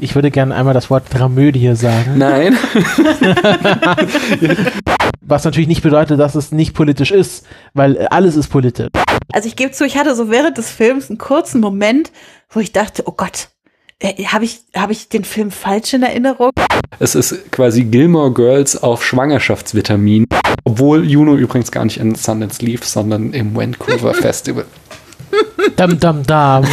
Ich würde gerne einmal das Wort Dramödie sagen. Nein. Was natürlich nicht bedeutet, dass es nicht politisch ist, weil alles ist politisch. Also ich gebe zu, ich hatte so während des Films einen kurzen Moment, wo ich dachte, oh Gott, äh, habe ich, hab ich den Film falsch in Erinnerung? Es ist quasi Gilmore Girls auf Schwangerschaftsvitamin. Obwohl Juno übrigens gar nicht in Sundance lief, sondern im Vancouver Festival. Dam, dam, dam.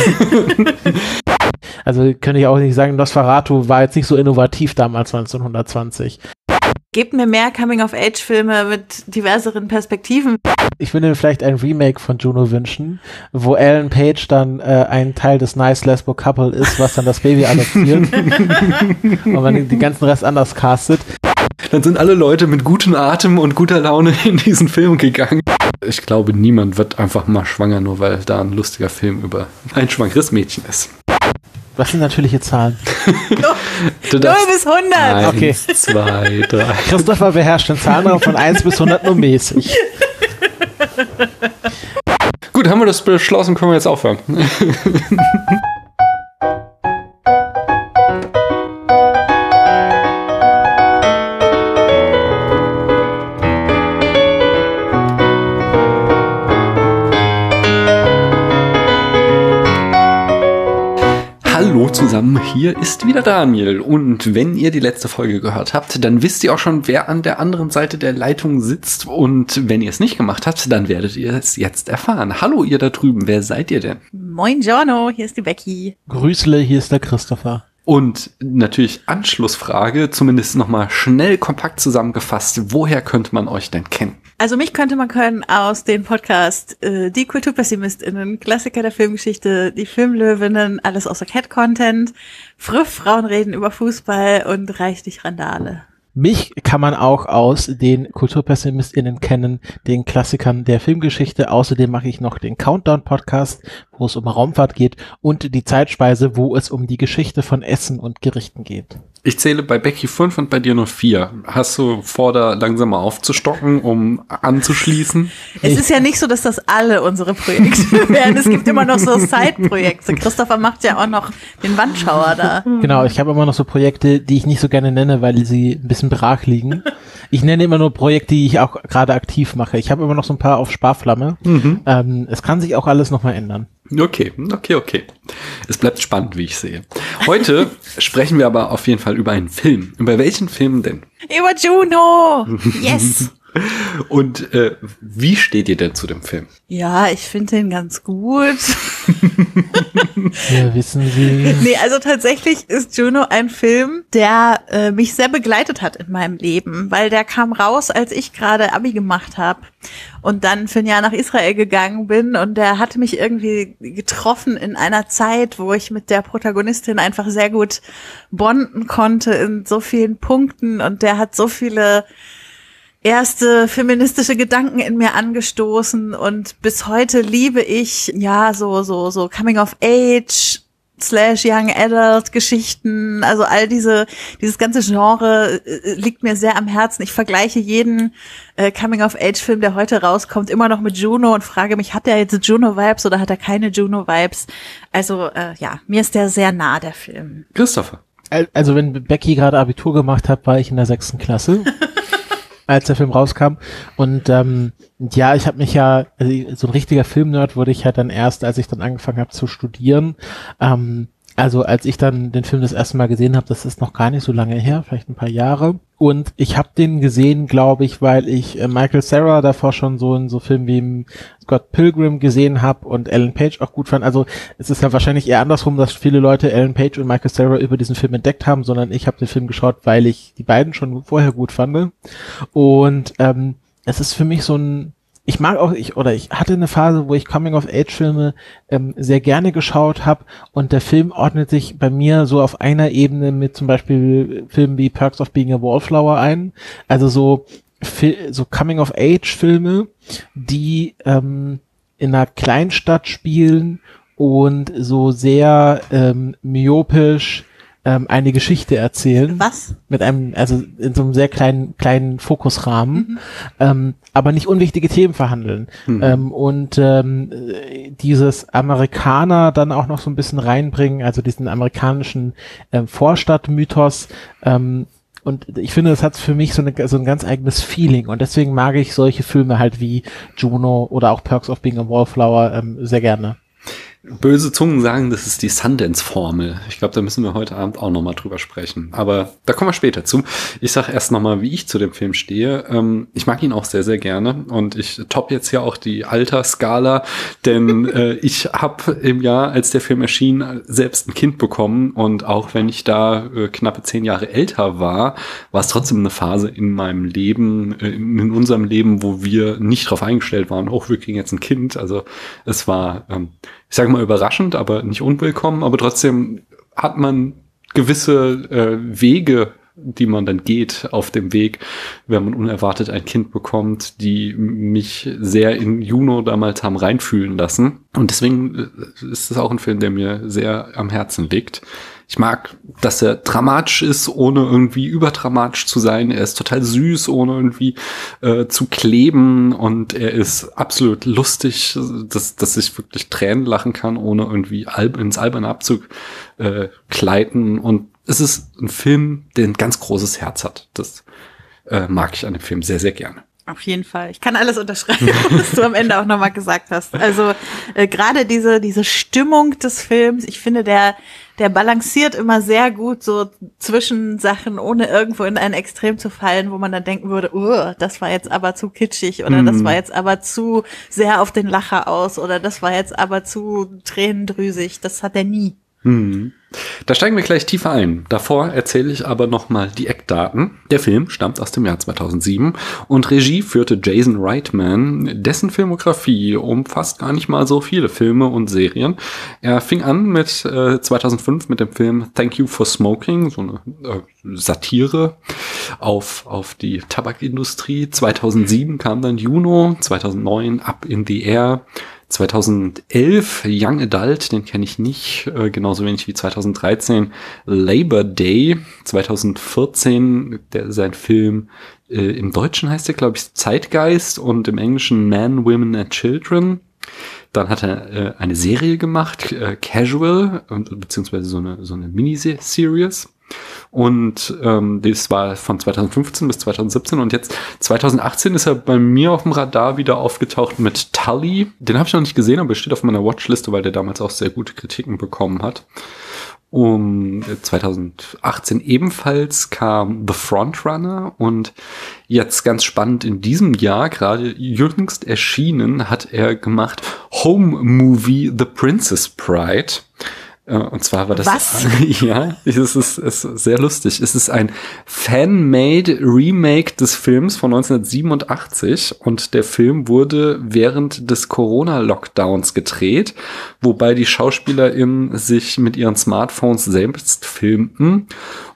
also könnte ich auch nicht sagen, Nosferatu war jetzt nicht so innovativ damals 1920. Gebt mir mehr Coming-of-Age-Filme mit diverseren Perspektiven. Ich würde mir vielleicht ein Remake von Juno wünschen, wo Ellen Page dann äh, ein Teil des Nice Lesbo Couple ist, was dann das Baby adoptiert. und man den ganzen Rest anders castet. Dann sind alle Leute mit gutem Atem und guter Laune in diesen Film gegangen. Ich glaube, niemand wird einfach mal schwanger, nur weil da ein lustiger Film über ein schwangeres Mädchen ist. Was sind natürliche Zahlen? 0 bis 100. Eins, Okay. zwei, drei. Christopher beherrscht den Zahlenraum von 1 bis 100 nur mäßig. Gut, haben wir das beschlossen, können wir jetzt aufhören. Zusammen, hier ist wieder Daniel. Und wenn ihr die letzte Folge gehört habt, dann wisst ihr auch schon, wer an der anderen Seite der Leitung sitzt. Und wenn ihr es nicht gemacht habt, dann werdet ihr es jetzt erfahren. Hallo ihr da drüben, wer seid ihr denn? Moin Giorno, hier ist die Becky. Grüßle, hier ist der Christopher. Und natürlich Anschlussfrage, zumindest nochmal schnell kompakt zusammengefasst, woher könnte man euch denn kennen? Also mich könnte man können aus dem Podcast äh, Die KulturpessimistInnen, Klassiker der Filmgeschichte, Die Filmlöwinnen, alles außer Cat-Content, Friff, Frauen reden über Fußball und Reich dich Randale. Mich kann man auch aus den KulturpessimistInnen kennen, den Klassikern der Filmgeschichte. Außerdem mache ich noch den Countdown-Podcast, wo es um Raumfahrt geht und die Zeitspeise, wo es um die Geschichte von Essen und Gerichten geht. Ich zähle bei Becky fünf und bei dir nur vier. Hast du vor, da langsam mal aufzustocken, um anzuschließen? Es ist ja nicht so, dass das alle unsere Projekte werden. Es gibt immer noch so Side-Projekte. Christopher macht ja auch noch den Wandschauer da. Genau, ich habe immer noch so Projekte, die ich nicht so gerne nenne, weil sie ein bisschen brach liegen. Ich nenne immer nur Projekte, die ich auch gerade aktiv mache. Ich habe immer noch so ein paar auf Sparflamme. Ähm, es kann sich auch alles nochmal ändern. Okay, okay, okay. Es bleibt spannend, wie ich sehe. Heute sprechen wir aber auf jeden Fall über einen Film. Über welchen Film denn? Über Juno! Yes! Und äh, wie steht ihr denn zu dem Film? Ja, ich finde den ganz gut. Wir wissen Sie. Nee, also tatsächlich ist Juno ein Film, der äh, mich sehr begleitet hat in meinem Leben, weil der kam raus, als ich gerade Abi gemacht habe und dann für ein Jahr nach Israel gegangen bin und der hat mich irgendwie getroffen in einer Zeit, wo ich mit der Protagonistin einfach sehr gut bonden konnte in so vielen Punkten und der hat so viele erste feministische Gedanken in mir angestoßen und bis heute liebe ich ja so so so Coming of Age slash Young Adult Geschichten, also all diese dieses ganze Genre äh, liegt mir sehr am Herzen. Ich vergleiche jeden äh, Coming of Age Film, der heute rauskommt, immer noch mit Juno und frage mich, hat er jetzt Juno Vibes oder hat er keine Juno Vibes? Also äh, ja, mir ist der sehr nah der Film. Christopher. Al- Also wenn Becky gerade Abitur gemacht hat, war ich in der sechsten Klasse, als der Film rauskam. Und ähm, ja, ich habe mich ja, also so ein richtiger Filmnerd wurde ich halt dann erst, als ich dann angefangen habe zu studieren. Ähm, also als ich dann den Film das erste Mal gesehen habe, das ist noch gar nicht so lange her, vielleicht ein paar Jahre. Und ich habe den gesehen, glaube ich, weil ich äh, Michael Sarah davor schon so in so Filmen wie Scott Pilgrim gesehen habe und Ellen Page auch gut fand. Also es ist ja wahrscheinlich eher andersrum, dass viele Leute Ellen Page und Michael Sarah über diesen Film entdeckt haben, sondern ich habe den Film geschaut, weil ich die beiden schon vorher gut fand. Und ähm, es ist für mich so ein ich mag auch, ich, oder ich hatte eine Phase, wo ich Coming-of-Age-Filme ähm, sehr gerne geschaut habe und der Film ordnet sich bei mir so auf einer Ebene mit zum Beispiel Filmen wie Perks of Being a Wallflower ein. Also so, so Coming-of-Age-Filme, die ähm, in einer Kleinstadt spielen und so sehr ähm, myopisch ähm, eine Geschichte erzählen. Was? Mit einem, also in so einem sehr kleinen, kleinen Fokusrahmen, mhm. ähm, aber nicht unwichtige Themen verhandeln. Mhm. Ähm, und ähm, dieses Amerikaner dann auch noch so ein bisschen reinbringen, also diesen amerikanischen ähm, Vorstadtmythos, ähm, und ich finde, das hat für mich so, eine, so ein ganz eigenes Feeling. Und deswegen mag ich solche Filme halt wie Juno oder auch Perks of Being a Wallflower ähm, sehr gerne. Böse Zungen sagen, das ist die Sundance-Formel. Ich glaube, da müssen wir heute Abend auch nochmal drüber sprechen. Aber da kommen wir später zu. Ich sage erst nochmal, wie ich zu dem Film stehe. Ähm, ich mag ihn auch sehr, sehr gerne. Und ich top jetzt ja auch die Altersskala, denn äh, ich habe im Jahr, als der Film erschien, selbst ein Kind bekommen. Und auch wenn ich da äh, knappe zehn Jahre älter war, war es trotzdem eine Phase in meinem Leben, äh, in unserem Leben, wo wir nicht darauf eingestellt waren, oh, wir kriegen jetzt ein Kind. Also es war... Ähm, ich sage mal überraschend, aber nicht unwillkommen, aber trotzdem hat man gewisse äh, Wege, die man dann geht auf dem Weg, wenn man unerwartet ein Kind bekommt, die mich sehr in Juno damals haben reinfühlen lassen. Und deswegen äh, ist es auch ein Film, der mir sehr am Herzen liegt. Ich mag, dass er dramatisch ist, ohne irgendwie überdramatisch zu sein. Er ist total süß, ohne irgendwie äh, zu kleben. Und er ist absolut lustig, dass, dass ich wirklich Tränen lachen kann, ohne irgendwie ins alberne Abzug äh, kleiden. Und es ist ein Film, der ein ganz großes Herz hat. Das äh, mag ich an dem Film sehr, sehr gerne. Auf jeden Fall. Ich kann alles unterschreiben, was du am Ende auch nochmal gesagt hast. Also äh, gerade diese diese Stimmung des Films, ich finde, der der balanciert immer sehr gut so zwischen Sachen, ohne irgendwo in ein Extrem zu fallen, wo man dann denken würde, oh, das war jetzt aber zu kitschig oder mm. das war jetzt aber zu sehr auf den Lacher aus oder das war jetzt aber zu tränendrüsig. Das hat er nie. Hm. Da steigen wir gleich tiefer ein. Davor erzähle ich aber nochmal die Eckdaten. Der Film stammt aus dem Jahr 2007 und Regie führte Jason Reitman. Dessen Filmografie umfasst gar nicht mal so viele Filme und Serien. Er fing an mit äh, 2005 mit dem Film Thank You for Smoking, so eine äh, Satire auf, auf die Tabakindustrie. 2007 kam dann Juno, 2009 Up in the Air. 2011 Young Adult, den kenne ich nicht, äh, genauso wenig wie 2013 Labor Day, 2014 der, sein Film äh, im Deutschen heißt er, glaube ich, Zeitgeist und im Englischen Man, Women and Children. Dann hat er äh, eine Serie gemacht, äh, Casual, beziehungsweise so eine, so eine Miniseries. Und ähm, das war von 2015 bis 2017 und jetzt 2018 ist er bei mir auf dem Radar wieder aufgetaucht mit Tully. Den habe ich noch nicht gesehen, aber er steht auf meiner Watchliste, weil der damals auch sehr gute Kritiken bekommen hat. Um 2018 ebenfalls kam The Frontrunner und jetzt ganz spannend in diesem Jahr, gerade jüngst erschienen, hat er gemacht Home Movie The Princess Pride. Äh, und zwar war das, Was? ja, es ist, es ist sehr lustig. Es ist ein Fan-made Remake des Films von 1987 und der Film wurde während des Corona-Lockdowns gedreht, wobei die SchauspielerInnen sich mit ihren Smartphones selbst filmten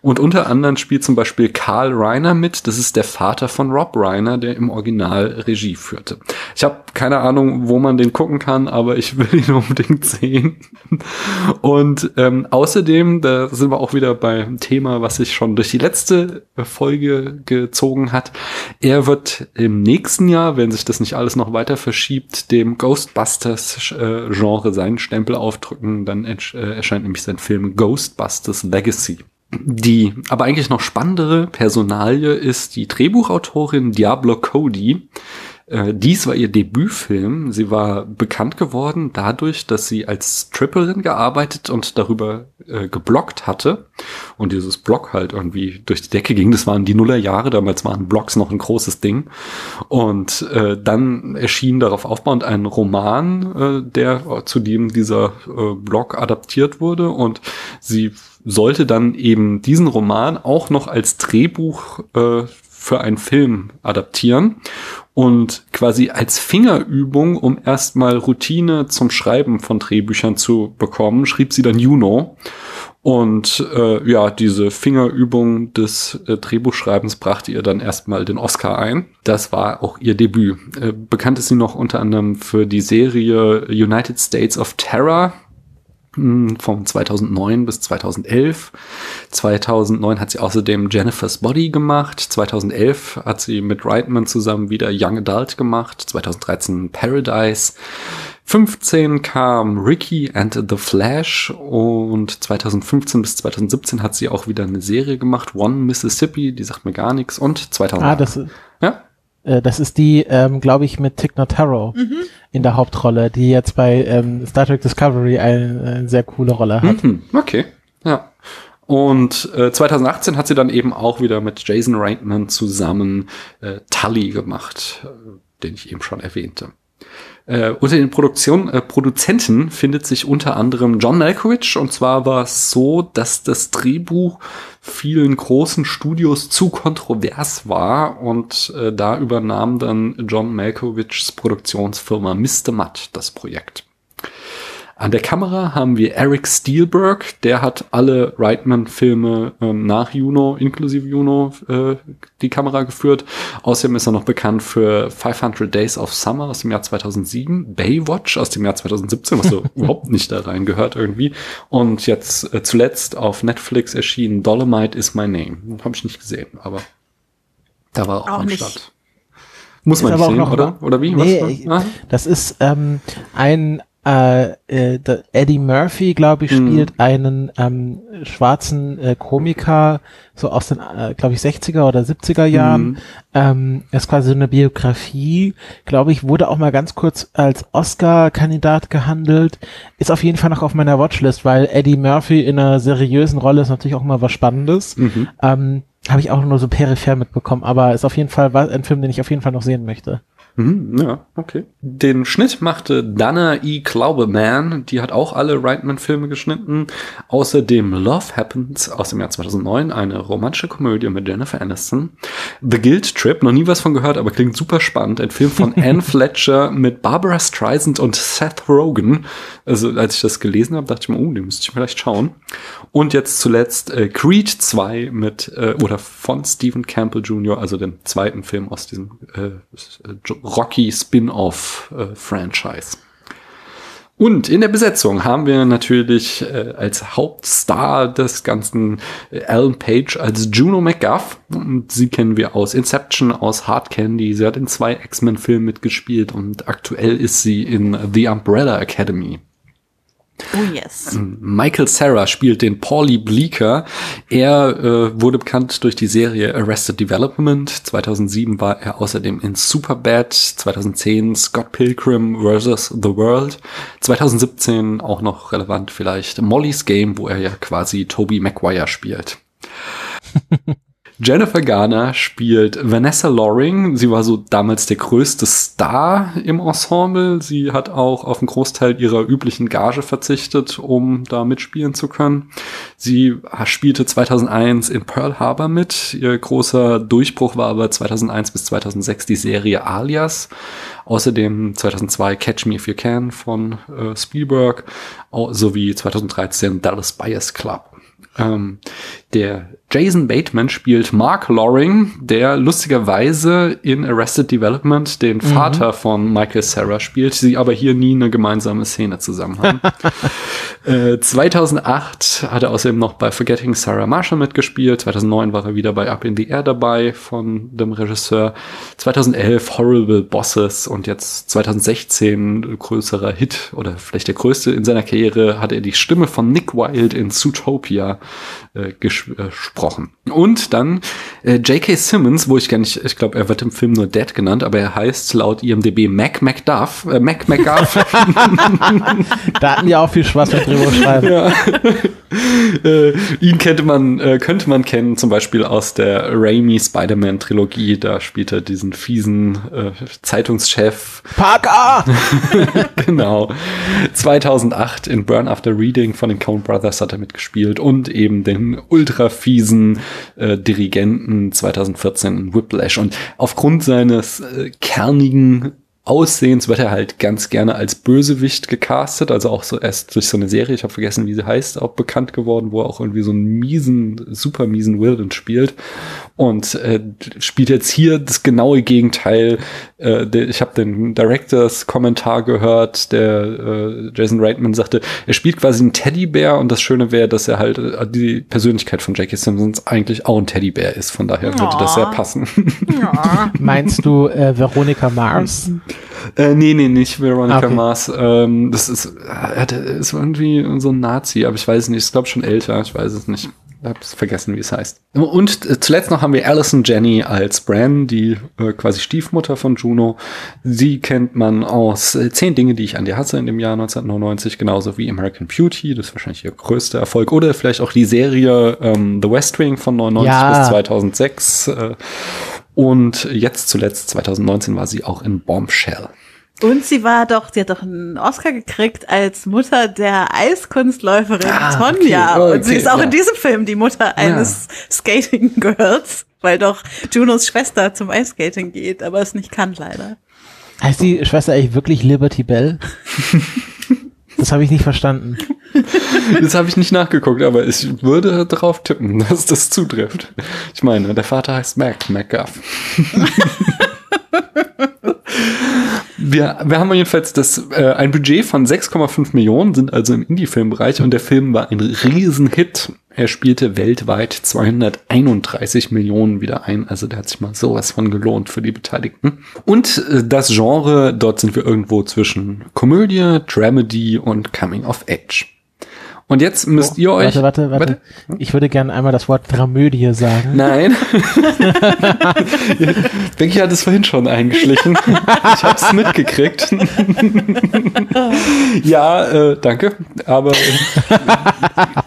und unter anderem spielt zum Beispiel Karl Reiner mit. Das ist der Vater von Rob Reiner, der im Original Regie führte. Ich habe keine Ahnung, wo man den gucken kann, aber ich will ihn unbedingt sehen. Und ähm, außerdem, da sind wir auch wieder beim Thema, was sich schon durch die letzte Folge gezogen hat. Er wird im nächsten Jahr, wenn sich das nicht alles noch weiter verschiebt, dem Ghostbusters-Genre seinen Stempel aufdrücken. Dann äh, erscheint nämlich sein Film Ghostbusters Legacy. Die aber eigentlich noch spannendere Personalie ist die Drehbuchautorin Diablo Cody. Äh, dies war ihr Debütfilm. Sie war bekannt geworden dadurch, dass sie als Stripperin gearbeitet und darüber äh, geblockt hatte. Und dieses Blog halt irgendwie durch die Decke ging. Das waren die Nullerjahre, damals waren Blogs noch ein großes Ding. Und äh, dann erschien darauf aufbauend ein Roman, äh, der zu dem dieser äh, Blog adaptiert wurde. Und sie sollte dann eben diesen Roman auch noch als Drehbuch äh, für einen Film adaptieren und quasi als Fingerübung, um erstmal Routine zum Schreiben von Drehbüchern zu bekommen, schrieb sie dann Juno. Und äh, ja, diese Fingerübung des äh, Drehbuchschreibens brachte ihr dann erstmal den Oscar ein. Das war auch ihr Debüt. Äh, bekannt ist sie noch unter anderem für die Serie United States of Terror, von 2009 bis 2011. 2009 hat sie außerdem Jennifer's Body gemacht. 2011 hat sie mit Reitman zusammen wieder Young Adult gemacht. 2013 Paradise. 15 kam Ricky and the Flash und 2015 bis 2017 hat sie auch wieder eine Serie gemacht, One Mississippi, die sagt mir gar nichts und 2000. Ah, das ist, ja? Äh, das ist die, ähm, glaube ich, mit Tick Notaro mhm. in der Hauptrolle, die jetzt bei ähm, Star Trek Discovery eine, eine sehr coole Rolle hat. Mhm, okay, ja. Und äh, 2018 hat sie dann eben auch wieder mit Jason Reitman zusammen äh, Tully gemacht, äh, den ich eben schon erwähnte. Äh, unter den Produktion, äh, Produzenten findet sich unter anderem John Malkovich und zwar war es so, dass das Drehbuch vielen großen Studios zu kontrovers war und äh, da übernahm dann John Malkovichs Produktionsfirma Mr. Mutt das Projekt. An der Kamera haben wir Eric Steelberg, der hat alle Reitman-Filme ähm, nach Juno, inklusive Juno, äh, die Kamera geführt. Außerdem ist er noch bekannt für 500 Days of Summer aus dem Jahr 2007, Baywatch aus dem Jahr 2017, was so überhaupt nicht da rein gehört irgendwie. Und jetzt äh, zuletzt auf Netflix erschienen Dolomite is My Name. Habe ich nicht gesehen, aber da war auch, auch am nicht. Start. Muss man nicht sehen, oder? Oder wie? Nee, Was? Das ist ähm, ein äh, äh, Eddie Murphy, glaube ich, mhm. spielt mhm. einen ähm, schwarzen äh, Komiker, so aus den, äh, glaube ich, 60er oder 70er Jahren. Mhm. Ähm, ist quasi so eine Biografie, glaube ich, wurde auch mal ganz kurz als Oscar-Kandidat gehandelt. Ist auf jeden Fall noch auf meiner Watchlist, weil Eddie Murphy in einer seriösen Rolle ist natürlich auch mal was Spannendes. Mhm. Ähm, Habe ich auch nur so peripher mitbekommen, aber ist auf jeden Fall ein Film, den ich auf jeden Fall noch sehen möchte. Mhm, ja, okay. Den Schnitt machte Dana E. Klaubeman, die hat auch alle Reitman-Filme geschnitten. Außerdem Love Happens aus dem Jahr 2009, eine romantische Komödie mit Jennifer Aniston. The Guild Trip, noch nie was von gehört, aber klingt super spannend. Ein Film von Anne Fletcher mit Barbara Streisand und Seth Rogen. Also als ich das gelesen habe, dachte ich mir, oh, den müsste ich vielleicht schauen. Und jetzt zuletzt äh, Creed 2 mit äh, oder von Stephen Campbell Jr., also dem zweiten Film aus diesem äh, Rocky Spin-off-Franchise. Äh, und in der Besetzung haben wir natürlich äh, als Hauptstar des ganzen äh, Alan Page als Juno McGuff. Und sie kennen wir aus Inception, aus Hard Candy. Sie hat in zwei X-Men-Filmen mitgespielt und aktuell ist sie in The Umbrella Academy. Oh yes. Michael Sarah spielt den Paulie Bleeker. Er äh, wurde bekannt durch die Serie Arrested Development. 2007 war er außerdem in Superbad. 2010 Scott Pilgrim vs. The World. 2017 auch noch relevant vielleicht Molly's Game, wo er ja quasi Toby Maguire spielt. Jennifer Garner spielt Vanessa Loring. Sie war so damals der größte Star im Ensemble. Sie hat auch auf einen Großteil ihrer üblichen Gage verzichtet, um da mitspielen zu können. Sie spielte 2001 in Pearl Harbor mit. Ihr großer Durchbruch war aber 2001 bis 2006 die Serie Alias. Außerdem 2002 Catch Me If You Can von äh, Spielberg sowie 2013 Dallas Buyers Club. Ähm, der Jason Bateman spielt Mark Loring, der lustigerweise in Arrested Development den mhm. Vater von Michael Sarah spielt, sie aber hier nie eine gemeinsame Szene zusammen haben. äh, 2008 hat er außerdem noch bei Forgetting Sarah Marshall mitgespielt. 2009 war er wieder bei Up in the Air dabei von dem Regisseur. 2011 Horrible Bosses und jetzt 2016 größerer Hit oder vielleicht der größte in seiner Karriere hat er die Stimme von Nick Wilde in Zootopia äh, gesprochen. Und dann äh, J.K. Simmons, wo ich gar nicht, ich glaube, er wird im Film nur Dad genannt, aber er heißt laut IMDb Mac McDuff, äh, Mac McGuff. da hatten die auch viel Spaß mit drüber schreiben. Ja. äh, ihn könnte man, äh, könnte man kennen, zum Beispiel aus der Raimi Spider-Man-Trilogie. Da spielt er diesen fiesen äh, Zeitungschef. Parker! genau. 2008 in Burn After Reading von den Coen Brothers hat er mitgespielt und eben den ultra fiesen äh, Dirigenten 2014 in Whiplash. Und aufgrund seines äh, kernigen Aussehens wird er halt ganz gerne als Bösewicht gecastet, also auch so erst durch so eine Serie, ich habe vergessen, wie sie heißt, auch bekannt geworden, wo er auch irgendwie so einen miesen, super miesen Wilden spielt und äh, spielt jetzt hier das genaue Gegenteil. Äh, der, ich habe den Directors Kommentar gehört, der äh, Jason Reitman sagte, er spielt quasi einen Teddybär und das Schöne wäre, dass er halt äh, die Persönlichkeit von Jackie Simpsons eigentlich auch ein Teddybär ist, von daher würde das sehr passen. Meinst du äh, Veronica Mars? Äh, nee, nee, nicht Veronica Okay. Mars. Ähm, das ist, äh, der ist irgendwie so ein Nazi, aber ich weiß es nicht. Ich glaube schon älter, ich weiß es nicht. Ich hab's vergessen, wie es heißt. Und äh, zuletzt noch haben wir Alison Jenny als Bran, die äh, quasi Stiefmutter von Juno. Sie kennt man aus äh, Zehn Dinge, die ich an dir hasse in dem Jahr 1999, genauso wie American Beauty. Das ist wahrscheinlich ihr größter Erfolg. Oder vielleicht auch die Serie ähm, The West Wing von 99 Ja. bis 2006. Äh, und jetzt zuletzt 2019 war sie auch in Bombshell. Und sie war doch, sie hat doch einen Oscar gekriegt als Mutter der Eiskunstläuferin Ah, Tonja. okay, und sie okay, ist auch ja. in diesem Film die Mutter eines Skating Girls, weil doch Junos Schwester zum Eisskating geht, aber es nicht kann leider. Heißt die Schwester eigentlich wirklich Liberty Bell? das habe ich nicht verstanden. Das habe ich nicht nachgeguckt, aber ich würde darauf tippen, dass das zutrifft. Ich meine, der Vater heißt Mac, MacGuff. Wir, wir haben jedenfalls das, äh, ein Budget von 6,5 Millionen, sind also im Indie-Filmbereich und der Film war ein Riesenhit. Er spielte weltweit 231 Millionen wieder ein, also der hat sich mal sowas von gelohnt für die Beteiligten. Und äh, das Genre, dort sind wir irgendwo zwischen Komödie, Dramedy und Coming of Age. Und jetzt müsst ihr euch. Oh, Warte, warte, warte. Ich würde gerne einmal das Wort Dramödie sagen. Nein. Becky hat es vorhin schon eingeschlichen. Ich habe es mitgekriegt. ja, äh, danke. Aber äh,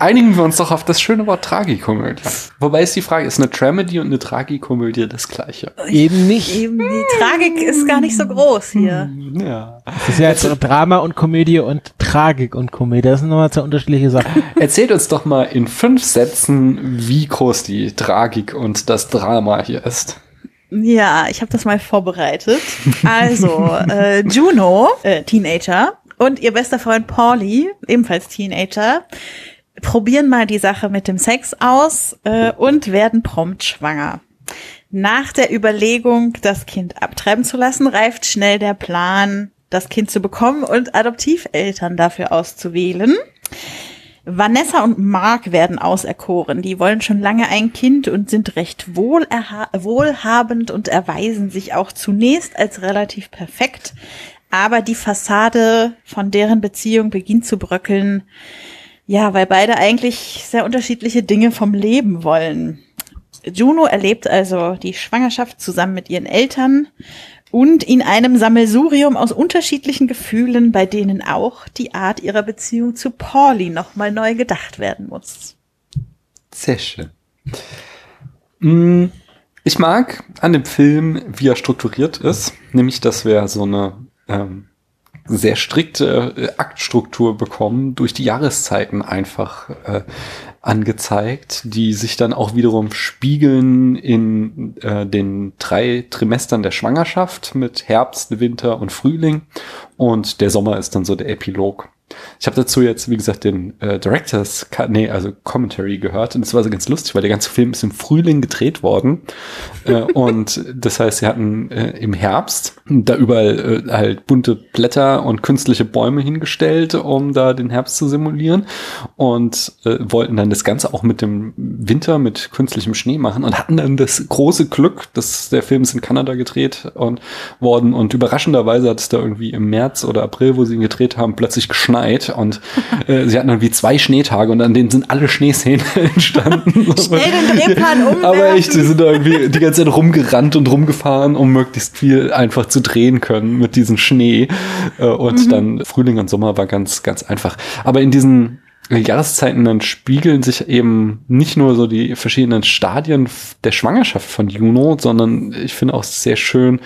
einigen wir uns doch auf das schöne Wort Tragikomödie. Wobei ist die Frage, ist eine Dramedy und eine Tragikomödie das gleiche? Eben nicht. Eben, die Tragik ist gar nicht so groß hier. Ja. Das ist ja jetzt Drama und Komödie und Tragik und Komödie. Das sind nochmal zwei unterschiedliche Sachen. Erzählt uns doch mal in fünf Sätzen, wie groß die Tragik und das Drama hier ist. Ja, ich habe das mal vorbereitet. Also, äh, Juno, äh, Teenager, und ihr bester Freund Pauli, ebenfalls Teenager, probieren mal die Sache mit dem Sex aus äh, und werden prompt schwanger. Nach der Überlegung, das Kind abtreiben zu lassen, reift schnell der Plan, das Kind zu bekommen und Adoptiveltern dafür auszuwählen. Vanessa und Mark werden auserkoren. Die wollen schon lange ein Kind und sind recht wohlhabend und erweisen sich auch zunächst als relativ perfekt. Aber die Fassade von deren Beziehung beginnt zu bröckeln. Ja, weil beide eigentlich sehr unterschiedliche Dinge vom Leben wollen. Juno erlebt also die Schwangerschaft zusammen mit ihren Eltern und in einem Sammelsurium aus unterschiedlichen Gefühlen, bei denen auch die Art ihrer Beziehung zu Pauli nochmal neu gedacht werden muss. Sehr schön. Mm, Ich mag an dem Film, wie er strukturiert ist, nämlich, dass wir so eine ähm, sehr strikte äh, Aktstruktur bekommen, durch die Jahreszeiten einfach äh, angezeigt, die sich dann auch wiederum spiegeln in äh, den drei Trimestern der Schwangerschaft mit Herbst, Winter und Frühling. Und der Sommer ist dann so der Epilog. Ich habe dazu jetzt, wie gesagt, den äh, Directors, nee, also Commentary gehört. Und es war so ganz lustig, weil der ganze Film ist im Frühling gedreht worden. Äh, und das heißt, sie hatten äh, im Herbst da überall äh, halt bunte Blätter und künstliche Bäume hingestellt, um da den Herbst zu simulieren. Und äh, wollten dann das Ganze auch mit dem Winter mit künstlichem Schnee machen und hatten dann das große Glück, dass der Film ist in Kanada gedreht und worden. Und überraschenderweise hat es da irgendwie im März oder April, wo sie ihn gedreht haben, plötzlich geschneit und äh, sie hatten dann wie zwei Schneetage und an denen sind alle Schneeszenen entstanden. Schnell den Drehplan umwerfen. Aber echt, die sind irgendwie die ganze Zeit rumgerannt und rumgefahren, um möglichst viel einfach zu drehen können mit diesem Schnee. Äh, Und dann Frühling und Sommer war ganz, ganz einfach. Aber in diesen Jahreszeiten dann spiegeln sich eben nicht nur so die verschiedenen Stadien der Schwangerschaft von Juno, sondern ich finde auch sehr schön,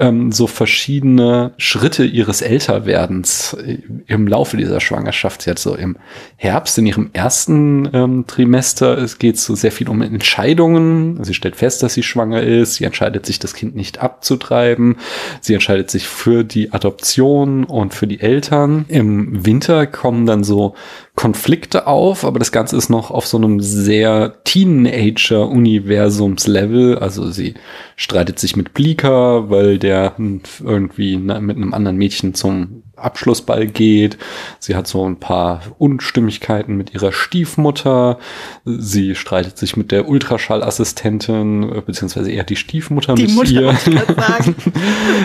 ähm, so verschiedene Schritte ihres Älterwerdens äh, im Laufe dieser Schwangerschaft. Sie hat so im Herbst, in ihrem ersten ähm, Trimester, es geht so sehr viel um Entscheidungen. Sie stellt fest, dass sie schwanger ist. Sie entscheidet sich, das Kind nicht abzutreiben. Sie entscheidet sich für die Adoption und für die Eltern. Im Winter kommen dann so Konflikte auf, aber das Ganze ist noch auf so einem sehr Teenager-Universums-Level. Also sie streitet sich mit Bleaker, weil der irgendwie mit einem anderen Mädchen zum Abschlussball geht. Sie hat so ein paar Unstimmigkeiten mit ihrer Stiefmutter. Sie streitet sich mit der Ultraschallassistentin, beziehungsweise eher die Stiefmutter die mit Mutter, ihr.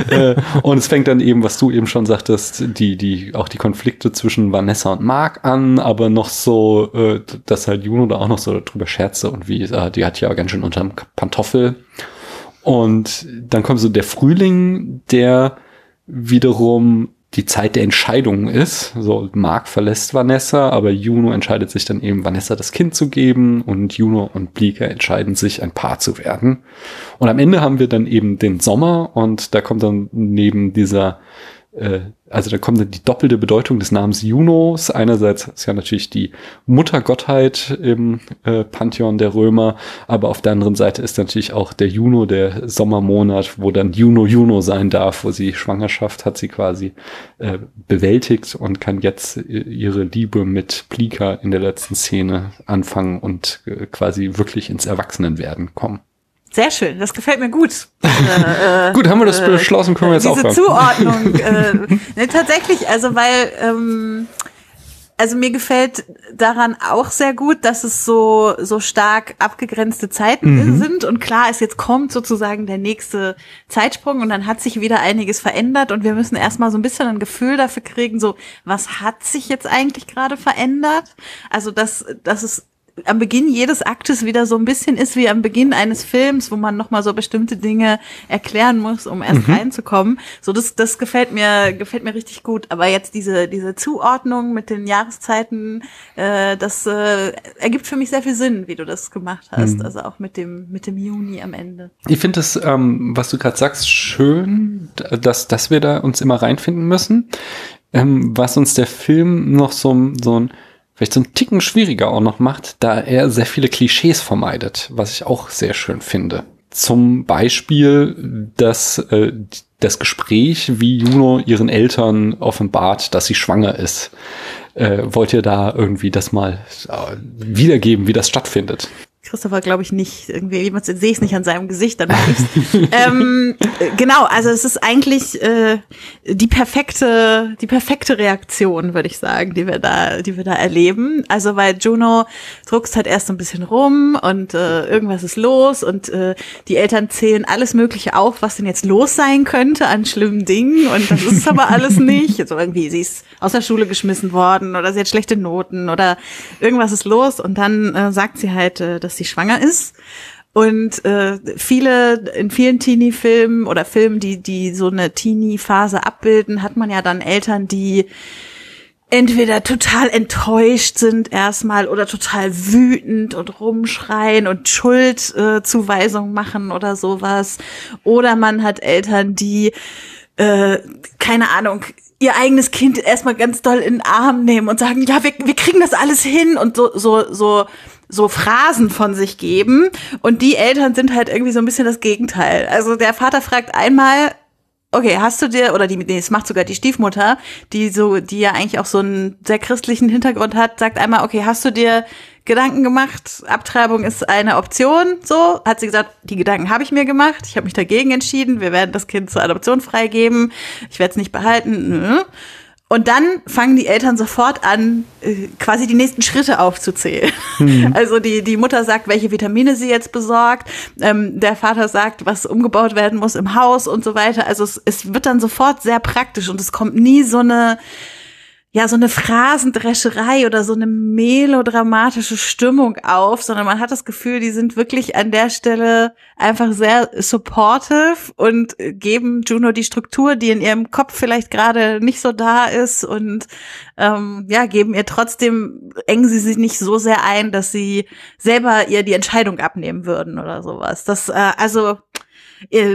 Äh, und es fängt dann eben, was du eben schon sagtest, die, die, auch die Konflikte zwischen Vanessa und Mark an, aber noch so, äh, dass halt Juno da auch noch so drüber scherze und wie, äh, die hat ja ganz schön unterm Pantoffel. Und dann kommt so der Frühling, der wiederum die Zeit der Entscheidungen ist. So, Mark verlässt Vanessa, aber Juno entscheidet sich dann eben, Vanessa das Kind zu geben und Juno und Bleeker entscheiden sich, ein Paar zu werden. Und am Ende haben wir dann eben den Sommer und da kommt dann neben dieser äh, also da kommt dann die doppelte Bedeutung des Namens Junos. Einerseits ist ja natürlich die Muttergottheit im äh, Pantheon der Römer, aber auf der anderen Seite ist natürlich auch der Juno der Sommermonat, wo dann Juno Juno sein darf, wo sie Schwangerschaft hat sie quasi äh, bewältigt und kann jetzt äh, ihre Liebe mit Plika in der letzten Szene anfangen und äh, quasi wirklich ins Erwachsenenwerden kommen. Sehr schön, das gefällt mir gut. Äh, äh, Gut, haben wir das beschlossen, können wir jetzt diese aufhören. Zuordnung. Äh, ne, tatsächlich, also weil, ähm, also mir gefällt daran auch sehr gut, dass es so so stark abgegrenzte Zeiten sind und klar ist, jetzt kommt sozusagen der nächste Zeitsprung und dann hat sich wieder einiges verändert und wir müssen erstmal so ein bisschen ein Gefühl dafür kriegen, so was hat sich jetzt eigentlich gerade verändert? Also dass dass es am Beginn jedes Aktes wieder so ein bisschen ist wie am Beginn eines Films, wo man nochmal so bestimmte Dinge erklären muss, um erst reinzukommen. So, das, das gefällt mir, gefällt mir richtig gut. Aber jetzt diese, diese Zuordnung mit den Jahreszeiten, äh, das äh, ergibt für mich sehr viel Sinn, wie du das gemacht hast. Also auch mit dem, mit dem Juni am Ende. Ich finde es, ähm, was du gerade sagst, schön, dass, dass wir da uns immer reinfinden müssen. Ähm, was uns der Film noch so, so ein vielleicht so einen Ticken schwieriger auch noch macht, da er sehr viele Klischees vermeidet, was ich auch sehr schön finde. Zum Beispiel das, äh, das Gespräch, wie Juno ihren Eltern offenbart, dass sie schwanger ist. Äh, wollt ihr da irgendwie das mal äh, wiedergeben, wie das stattfindet? Christopher glaube ich nicht. Irgendwie jemand sehe ich es nicht an seinem Gesicht, dann mach ich's. ähm, äh, genau, also es ist eigentlich äh, die perfekte, die perfekte Reaktion, würde ich sagen, die wir da, die wir da erleben. Also weil Juno druckst halt erst so ein bisschen rum und äh, irgendwas ist los und äh, die Eltern zählen alles Mögliche auf, was denn jetzt los sein könnte an schlimmen Dingen und das ist aber alles nicht. Also irgendwie sie ist aus der Schule geschmissen worden oder sie hat schlechte Noten oder irgendwas ist los und dann äh, sagt sie halt, äh, dass sie schwanger ist. Und äh, viele, in vielen Teenie-Filmen oder Filmen, die, die so eine Teenie-Phase abbilden, hat man ja dann Eltern, die entweder total enttäuscht sind erstmal oder total wütend und rumschreien und Schuldzuweisung machen oder sowas. Oder man hat Eltern, die, äh, keine Ahnung, ihr eigenes Kind erstmal ganz doll in den Arm nehmen und sagen, ja, wir, wir kriegen das alles hin und so, so, so, so Phrasen von sich geben. Und die Eltern sind halt irgendwie so ein bisschen das Gegenteil. Also der Vater fragt einmal, okay, hast du dir, oder die, nee, es macht sogar die Stiefmutter, die so, die ja eigentlich auch so einen sehr christlichen Hintergrund hat, sagt einmal, okay, hast du dir Gedanken gemacht, Abtreibung ist eine Option, so, hat sie gesagt, die Gedanken habe ich mir gemacht, ich habe mich dagegen entschieden, wir werden das Kind zur Adoption freigeben, ich werde es nicht behalten. Nö. Und dann fangen die Eltern sofort an, äh, quasi die nächsten Schritte aufzuzählen. Also die, die Mutter sagt, welche Vitamine sie jetzt besorgt, ähm, der Vater sagt, was umgebaut werden muss im Haus und so weiter. Also es, es wird dann sofort sehr praktisch und es kommt nie so eine, ja, so eine Phrasendrescherei oder so eine melodramatische Stimmung auf, sondern man hat das Gefühl, die sind wirklich an der Stelle einfach sehr supportive und geben Juno die Struktur, die in ihrem Kopf vielleicht gerade nicht so da ist und ähm, ja, geben ihr trotzdem, engen sie sich nicht so sehr ein, dass sie selber ihr die Entscheidung abnehmen würden oder sowas. Das, äh, also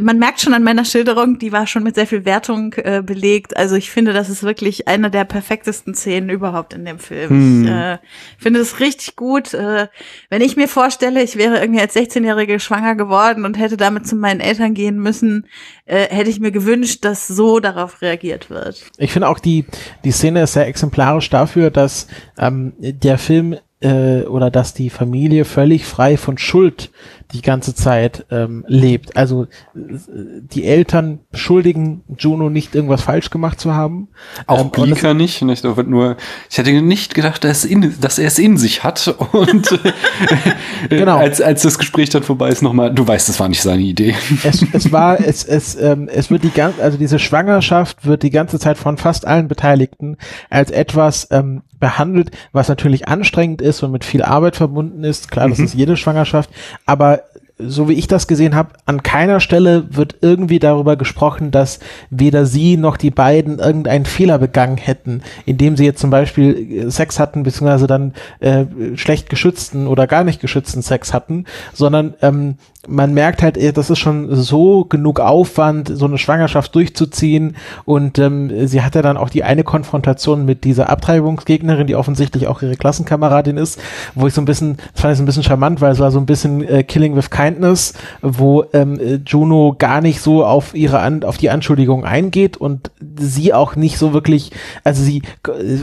man merkt schon an meiner Schilderung, die war schon mit sehr viel Wertung äh, belegt. Also ich finde, das ist wirklich eine der perfektesten Szenen überhaupt in dem Film. Hm. Ich äh, finde es richtig gut. Äh, wenn ich mir vorstelle, ich wäre irgendwie als 16-Jährige schwanger geworden und hätte damit zu meinen Eltern gehen müssen, äh, hätte ich mir gewünscht, dass so darauf reagiert wird. Ich finde auch die, die Szene ist sehr exemplarisch dafür, dass ähm, der Film äh, oder dass die Familie völlig frei von Schuld die ganze Zeit ähm, lebt. Also die Eltern beschuldigen Juno nicht irgendwas falsch gemacht zu haben. Auch ähm, Glika nicht. nicht nur, ich hätte nicht gedacht, dass, in, dass er es in sich hat. Und äh, genau. als, als das Gespräch dann vorbei ist, nochmal, du weißt, das war nicht seine Idee. Es, es war, es, es, ähm, es wird die ganze, also diese Schwangerschaft wird die ganze Zeit von fast allen Beteiligten als etwas ähm, behandelt, was natürlich anstrengend ist und mit viel Arbeit verbunden ist. Klar, das mhm. ist jede Schwangerschaft, aber so wie ich das gesehen habe, an keiner Stelle wird irgendwie darüber gesprochen, dass weder sie noch die beiden irgendeinen Fehler begangen hätten, indem sie jetzt zum Beispiel äh, Sex hatten, beziehungsweise dann äh, schlecht geschützten oder gar nicht geschützten Sex hatten, sondern ähm, man merkt halt, äh, das ist schon so genug Aufwand, so eine Schwangerschaft durchzuziehen. Und ähm, sie hatte dann auch die eine Konfrontation mit dieser Abtreibungsgegnerin, die offensichtlich auch ihre Klassenkameradin ist, wo ich so ein bisschen, das fand ich so ein bisschen charmant, weil es war so ein bisschen äh, Killing with Kindness, wo ähm, Juno gar nicht so auf ihre An auf die Anschuldigung eingeht und sie auch nicht so wirklich, also sie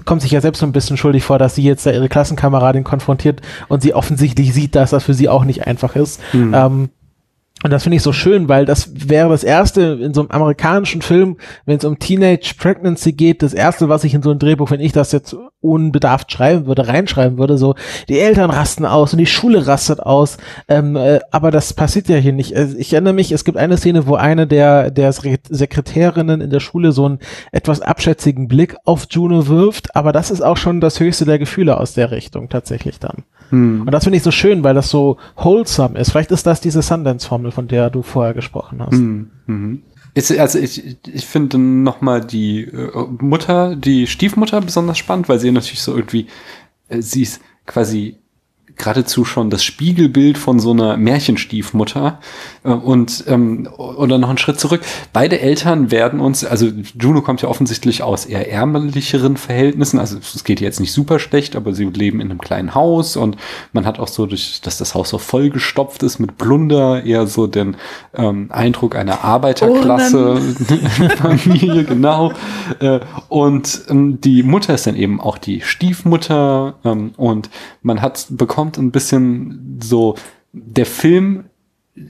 kommt sich ja selbst so ein bisschen schuldig vor, dass sie jetzt da ihre Klassenkameradin konfrontiert und sie offensichtlich sieht, dass das für sie auch nicht einfach ist. Mhm. Ähm, und das finde ich so schön, weil das wäre das erste in so einem amerikanischen Film, wenn es um Teenage Pregnancy geht, das erste, was ich in so ein Drehbuch, wenn ich das jetzt unbedarft schreiben würde, reinschreiben würde, so die Eltern rasten aus und die Schule rastet aus. Ähm, äh, aber das passiert ja hier nicht. Also ich erinnere mich, es gibt eine Szene, wo eine der, der Sekretärinnen in der Schule so einen etwas abschätzigen Blick auf Juno wirft, aber das ist auch schon das höchste der Gefühle aus der Richtung tatsächlich dann. Hm. Und das finde ich so schön, weil das so wholesome ist. Vielleicht ist das diese Sundance-Formel, von der du vorher gesprochen hast. Hm. Mhm. Ist, also ich, ich finde nochmal die äh, Mutter, die Stiefmutter besonders spannend, weil sie natürlich so irgendwie, äh, sie ist quasi geradezu schon das Spiegelbild von so einer Märchenstiefmutter. Äh, und ähm, oder noch einen Schritt zurück. Beide Eltern werden uns, also Juno kommt ja offensichtlich aus eher ärmlicheren Verhältnissen. Also es geht jetzt nicht super schlecht, aber sie leben in einem kleinen Haus und man hat auch so, durch, dass das Haus so vollgestopft ist mit Plunder, eher so den ähm, Eindruck einer Arbeiterklasse Familie, genau. Äh, und ähm, die Mutter ist dann eben auch die Stiefmutter ähm, und man hat bekommen kommt ein bisschen so, der Film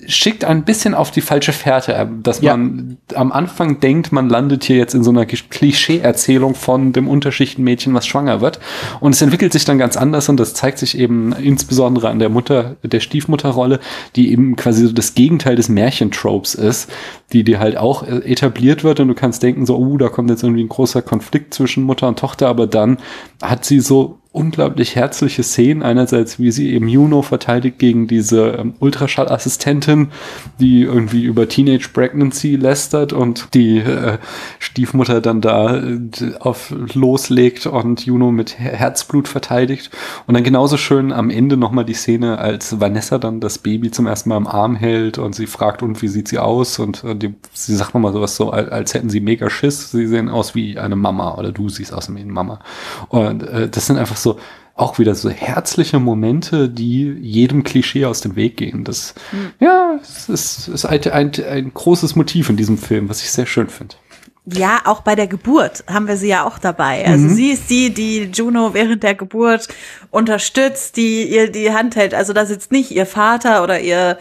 schickt ein bisschen auf die falsche Fährte, äh, dass ja. man am Anfang denkt, man landet hier jetzt in so einer Klischee-Erzählung von dem Unterschichtenmädchen, was schwanger wird. Und es entwickelt sich dann ganz anders und das zeigt sich eben insbesondere an der Mutter, der Stiefmutterrolle, die eben quasi so das Gegenteil des Märchentropes ist, die dir halt auch äh, etabliert wird und du kannst denken so, uh, da kommt jetzt irgendwie ein großer Konflikt zwischen Mutter und Tochter, aber dann hat sie so unglaublich herzliche Szenen. Einerseits, wie sie eben Juno verteidigt gegen diese ähm, Ultraschallassistentin, die irgendwie über Teenage Pregnancy lästert und die äh, Stiefmutter dann da äh, auf loslegt und Juno mit Herzblut verteidigt. Und dann genauso schön am Ende nochmal die Szene, als Vanessa dann das Baby zum ersten Mal im Arm hält und sie fragt, und wie sieht sie aus? Und äh, die, sie sagt nochmal sowas so, als, als hätten sie mega Schiss. Sie sehen aus wie eine Mama oder du siehst aus wie eine Mama. Und äh, das sind einfach so so auch wieder so herzliche Momente, die jedem Klischee aus dem Weg gehen. Das, mhm. ja, es ist, ist ein, ein, ein großes Motiv in diesem Film, was ich sehr schön finde. Ja, auch bei der Geburt haben wir sie ja auch dabei. Also mhm. sie ist die, die Juno während der Geburt unterstützt, die ihr die Hand hält. Also da sitzt nicht ihr Vater oder ihr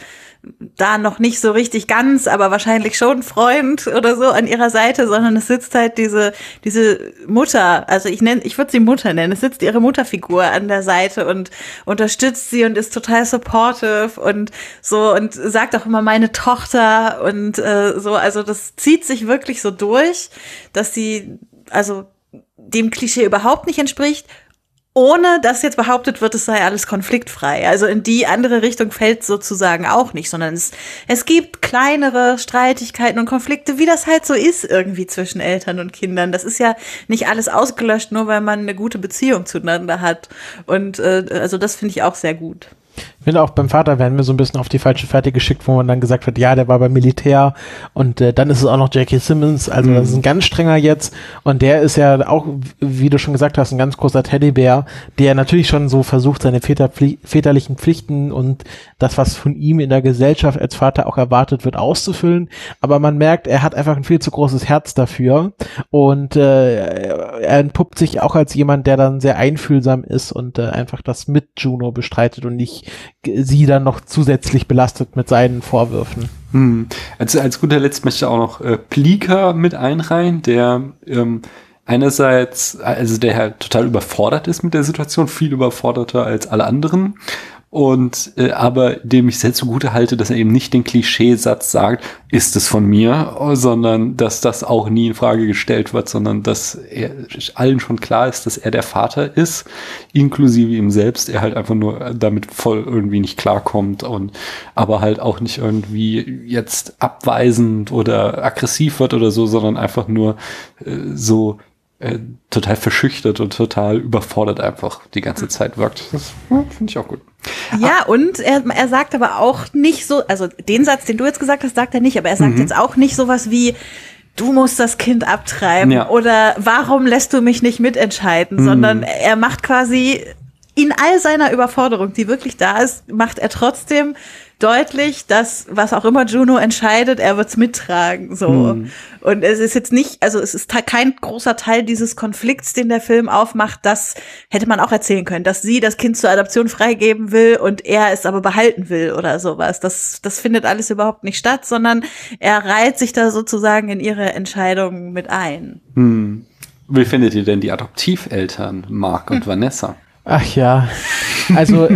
da noch nicht so richtig ganz, aber wahrscheinlich schon Freund oder so an ihrer Seite, sondern es sitzt halt diese diese Mutter, also ich nenne, ich würde sie Mutter nennen. Es sitzt ihre Mutterfigur an der Seite und unterstützt sie und ist total supportive und so und sagt auch immer meine Tochter und äh, so. Also das zieht sich wirklich so durch, dass sie also dem Klischee überhaupt nicht entspricht ohne dass jetzt behauptet wird, es sei alles konfliktfrei. Also in die andere Richtung fällt sozusagen auch nicht, sondern es, es gibt kleinere Streitigkeiten und Konflikte, wie das halt so ist irgendwie zwischen Eltern und Kindern. Das ist ja nicht alles ausgelöscht, nur weil man eine gute Beziehung zueinander hat. Und äh, also das finde ich auch sehr gut. Finde auch beim Vater werden wir so ein bisschen auf die falsche Fährte geschickt, wo man dann gesagt wird, ja, der war beim Militär und äh, dann ist es auch noch J.K. Simmons, also mhm. das ist ein ganz strenger jetzt und der ist ja auch, wie du schon gesagt hast, ein ganz großer Teddybär, der natürlich schon so versucht, seine Väter, väterlichen Pflichten und das, was von ihm in der Gesellschaft als Vater auch erwartet wird, auszufüllen, aber man merkt, er hat einfach ein viel zu großes Herz dafür und äh, er entpuppt sich auch als jemand, der dann sehr einfühlsam ist und äh, einfach das mit Juno bestreitet und nicht sie dann noch zusätzlich belastet mit seinen Vorwürfen. Hm. Also als guter Letzt möchte ich auch noch äh, Plika mit einreihen, der ähm, einerseits, also der halt total überfordert ist mit der Situation, viel überforderter als alle anderen und äh, aber dem ich sehr zugute halte, dass er eben nicht den Klischeesatz sagt, ist es von mir, sondern dass das auch nie in Frage gestellt wird, sondern dass er allen schon klar ist, dass er der Vater ist, inklusive ihm selbst, er halt einfach nur damit voll irgendwie nicht klarkommt und aber halt auch nicht irgendwie jetzt abweisend oder aggressiv wird oder so, sondern einfach nur äh, so äh, total verschüchtert und total überfordert einfach die ganze Zeit wirkt. Das finde ich auch gut. Ja, ah. und er, er sagt aber auch nicht so, also den Satz, den du jetzt gesagt hast, sagt er nicht, aber er sagt mhm. jetzt auch nicht sowas wie, du musst das Kind abtreiben ja. oder warum lässt du mich nicht mitentscheiden, mhm. sondern er macht quasi in all seiner Überforderung, die wirklich da ist, macht er trotzdem deutlich, dass was auch immer Juno entscheidet, er wird's mittragen. So. Mhm. Und es ist jetzt nicht, also es ist kein großer Teil dieses Konflikts, den der Film aufmacht. Das hätte man auch erzählen können, dass sie das Kind zur Adoption freigeben will und er es aber behalten will oder sowas. Das, das findet alles überhaupt nicht statt, sondern er reiht sich da sozusagen in ihre Entscheidung mit ein. Hm. Wie findet ihr denn die Adoptiveltern, Mark und hm. Vanessa? Ach ja, also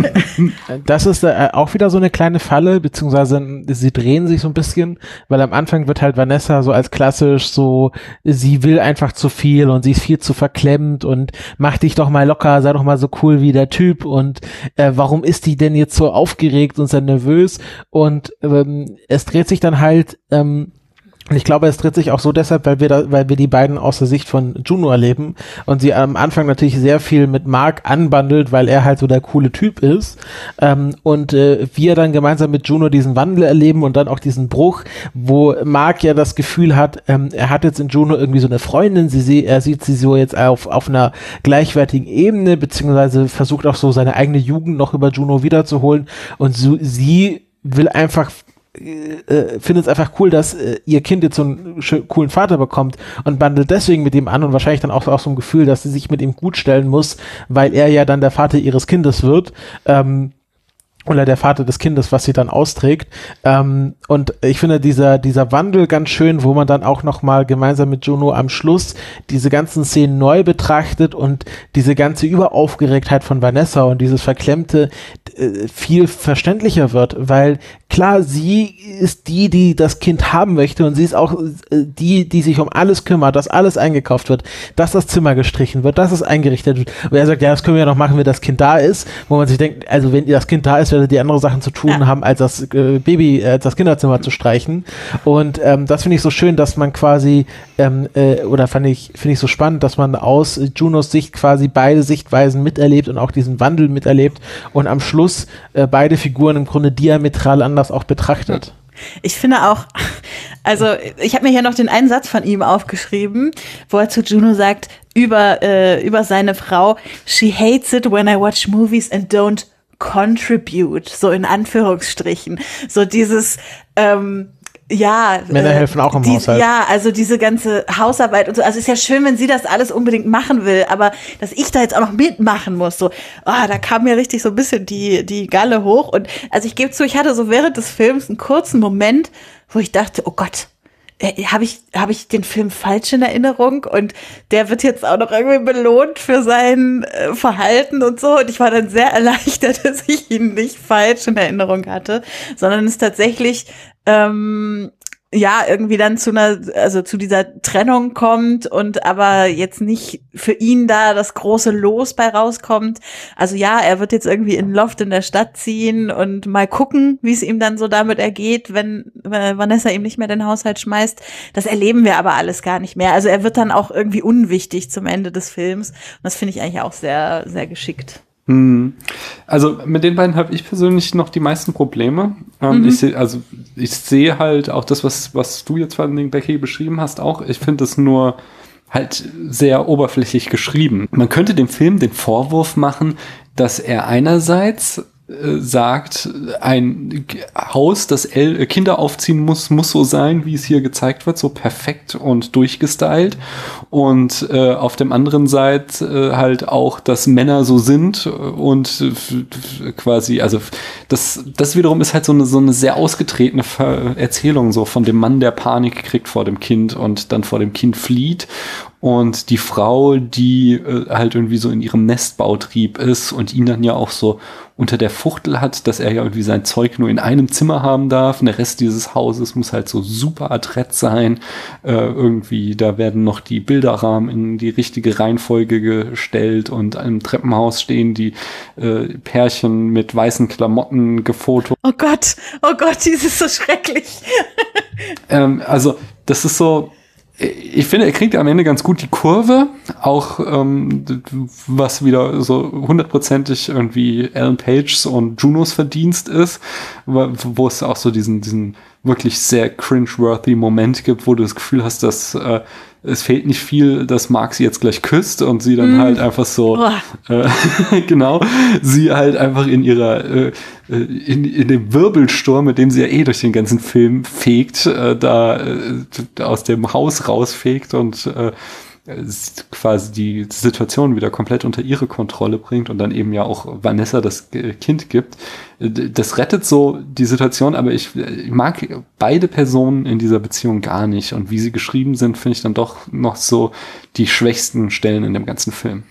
das ist äh, auch wieder so eine kleine Falle, beziehungsweise sie drehen sich so ein bisschen, weil am Anfang wird halt Vanessa so als klassisch so, sie will einfach zu viel und sie ist viel zu verklemmt und mach dich doch mal locker, sei doch mal so cool wie der Typ und äh, warum ist die denn jetzt so aufgeregt und so nervös? Und ähm, es dreht sich dann halt ähm, ich glaube, es dreht sich auch so deshalb, weil wir da, weil wir die beiden aus der Sicht von Juno erleben und sie am Anfang natürlich sehr viel mit Mark anbandelt, weil er halt so der coole Typ ist. Ähm, und äh, wir dann gemeinsam mit Juno diesen Wandel erleben und dann auch diesen Bruch, wo Mark ja das Gefühl hat, ähm, er hat jetzt in Juno irgendwie so eine Freundin, sie, sie er sieht sie so jetzt auf, auf einer gleichwertigen Ebene, beziehungsweise versucht auch so seine eigene Jugend noch über Juno wiederzuholen und so, sie will einfach äh, findet es einfach cool, dass äh, ihr Kind jetzt so einen coolen Vater bekommt und bandelt deswegen mit ihm an und wahrscheinlich dann auch, auch so ein Gefühl, dass sie sich mit ihm gut stellen muss, weil er ja dann der Vater ihres Kindes wird. Ähm, oder der Vater des Kindes, was sie dann austrägt. Ähm, und ich finde dieser, dieser Wandel ganz schön, wo man dann auch nochmal gemeinsam mit Juno am Schluss diese ganzen Szenen neu betrachtet und diese ganze Überaufgeregtheit von Vanessa und dieses Verklemmte äh, viel verständlicher wird, weil klar, sie ist die, die das Kind haben möchte und sie ist auch äh, die, die sich um alles kümmert, dass alles eingekauft wird, dass das Zimmer gestrichen wird, dass es eingerichtet wird. Und er sagt, ja, das können wir ja noch machen, wenn das Kind da ist, wo man sich denkt, also wenn das Kind da ist, werdet ihr andere Sachen zu tun ja. haben, als das äh, Baby, als das Kinderzimmer zu streichen. Und ähm, das finde ich so schön, dass man quasi, ähm, äh, oder fand ich, finde ich so spannend, dass man aus Junos Sicht quasi beide Sichtweisen miterlebt und auch diesen Wandel miterlebt und am Schluss äh, beide Figuren im Grunde diametral anders auch betrachtet. Ich finde auch, also ich habe mir hier noch den einen Satz von ihm aufgeschrieben, wo er zu Juno sagt über äh, über seine Frau, she hates it when I watch movies and don't contribute, so in Anführungsstrichen. So dieses, ähm, ja. Männer äh, helfen auch im die, Haushalt. Ja, also diese ganze Hausarbeit und so. Also ist ja schön, wenn sie das alles unbedingt machen will, aber dass ich da jetzt auch noch mitmachen muss, so, ah, oh, da kam mir richtig so ein bisschen die, die Galle hoch. Und also ich gebe zu, ich hatte so während des Films einen kurzen Moment, wo ich dachte, oh Gott, äh, habe ich, hab ich den Film falsch in Erinnerung und der wird jetzt auch noch irgendwie belohnt für sein äh, Verhalten und so. Und ich war dann sehr erleichtert, dass ich ihn nicht falsch in Erinnerung hatte, sondern es tatsächlich ähm, ja, irgendwie dann zu einer, also zu dieser Trennung kommt und aber jetzt nicht für ihn da das große Los bei rauskommt. Also ja, er wird jetzt irgendwie in Loft in der Stadt ziehen und mal gucken, wie es ihm dann so damit ergeht, wenn, wenn Vanessa ihm nicht mehr den Haushalt schmeißt. Das erleben wir aber alles gar nicht mehr. Also er wird dann auch irgendwie unwichtig zum Ende des Films. Und das finde ich eigentlich auch sehr, sehr geschickt. Hm. Also mit den beiden habe ich persönlich noch die meisten Probleme. Ähm, mhm. Ich sehe, also ich sehe halt auch das, was, was du jetzt vor allen Dingen, Becky, beschrieben hast, auch. Ich finde es nur halt sehr oberflächlich geschrieben. Man könnte dem Film den Vorwurf machen, dass er einerseits sagt, ein Haus, das El Kinder aufziehen muss, muss so sein, wie es hier gezeigt wird, so perfekt und durchgestylt. Und äh, auf dem anderen Seite äh, halt auch, dass Männer so sind und äh, quasi, also das, das wiederum ist halt so eine, so eine sehr ausgetretene Erzählung so von dem Mann, der Panik kriegt vor dem Kind und dann vor dem Kind flieht und die Frau, die äh, halt irgendwie so in ihrem Nestbautrieb ist und ihn dann ja auch so unter der Fuchtel hat, dass er ja irgendwie sein Zeug nur in einem Zimmer haben darf. Und der Rest dieses Hauses muss halt so super adrett sein. Äh, irgendwie, da werden noch die Bilderrahmen in die richtige Reihenfolge gestellt und im Treppenhaus stehen die äh, Pärchen mit weißen Klamotten gefoto. Oh Gott, oh Gott, dieses ist so schrecklich. ähm, also, das ist so, ich finde, er kriegt am Ende ganz gut die Kurve, auch ähm, was wieder so hundertprozentig irgendwie Alan Pages und Junos Verdienst ist, wo, es auch so diesen, diesen wirklich sehr cringe-worthy Moment gibt, wo du das Gefühl hast, dass äh, es fehlt nicht viel, dass Mark sie jetzt gleich küsst und sie dann mm. halt einfach so, äh, genau, sie halt einfach in ihrer, äh, äh, in, in dem Wirbelsturm, mit dem sie ja eh durch den ganzen Film fegt, äh, da äh, aus dem Haus rausfegt und äh, quasi die Situation wieder komplett unter ihre Kontrolle bringt und dann eben ja auch Vanessa das Kind gibt. Das rettet so die Situation, aber ich, ich mag beide Personen in dieser Beziehung gar nicht und wie sie geschrieben sind, finde ich dann doch noch so die schwächsten Stellen in dem ganzen Film.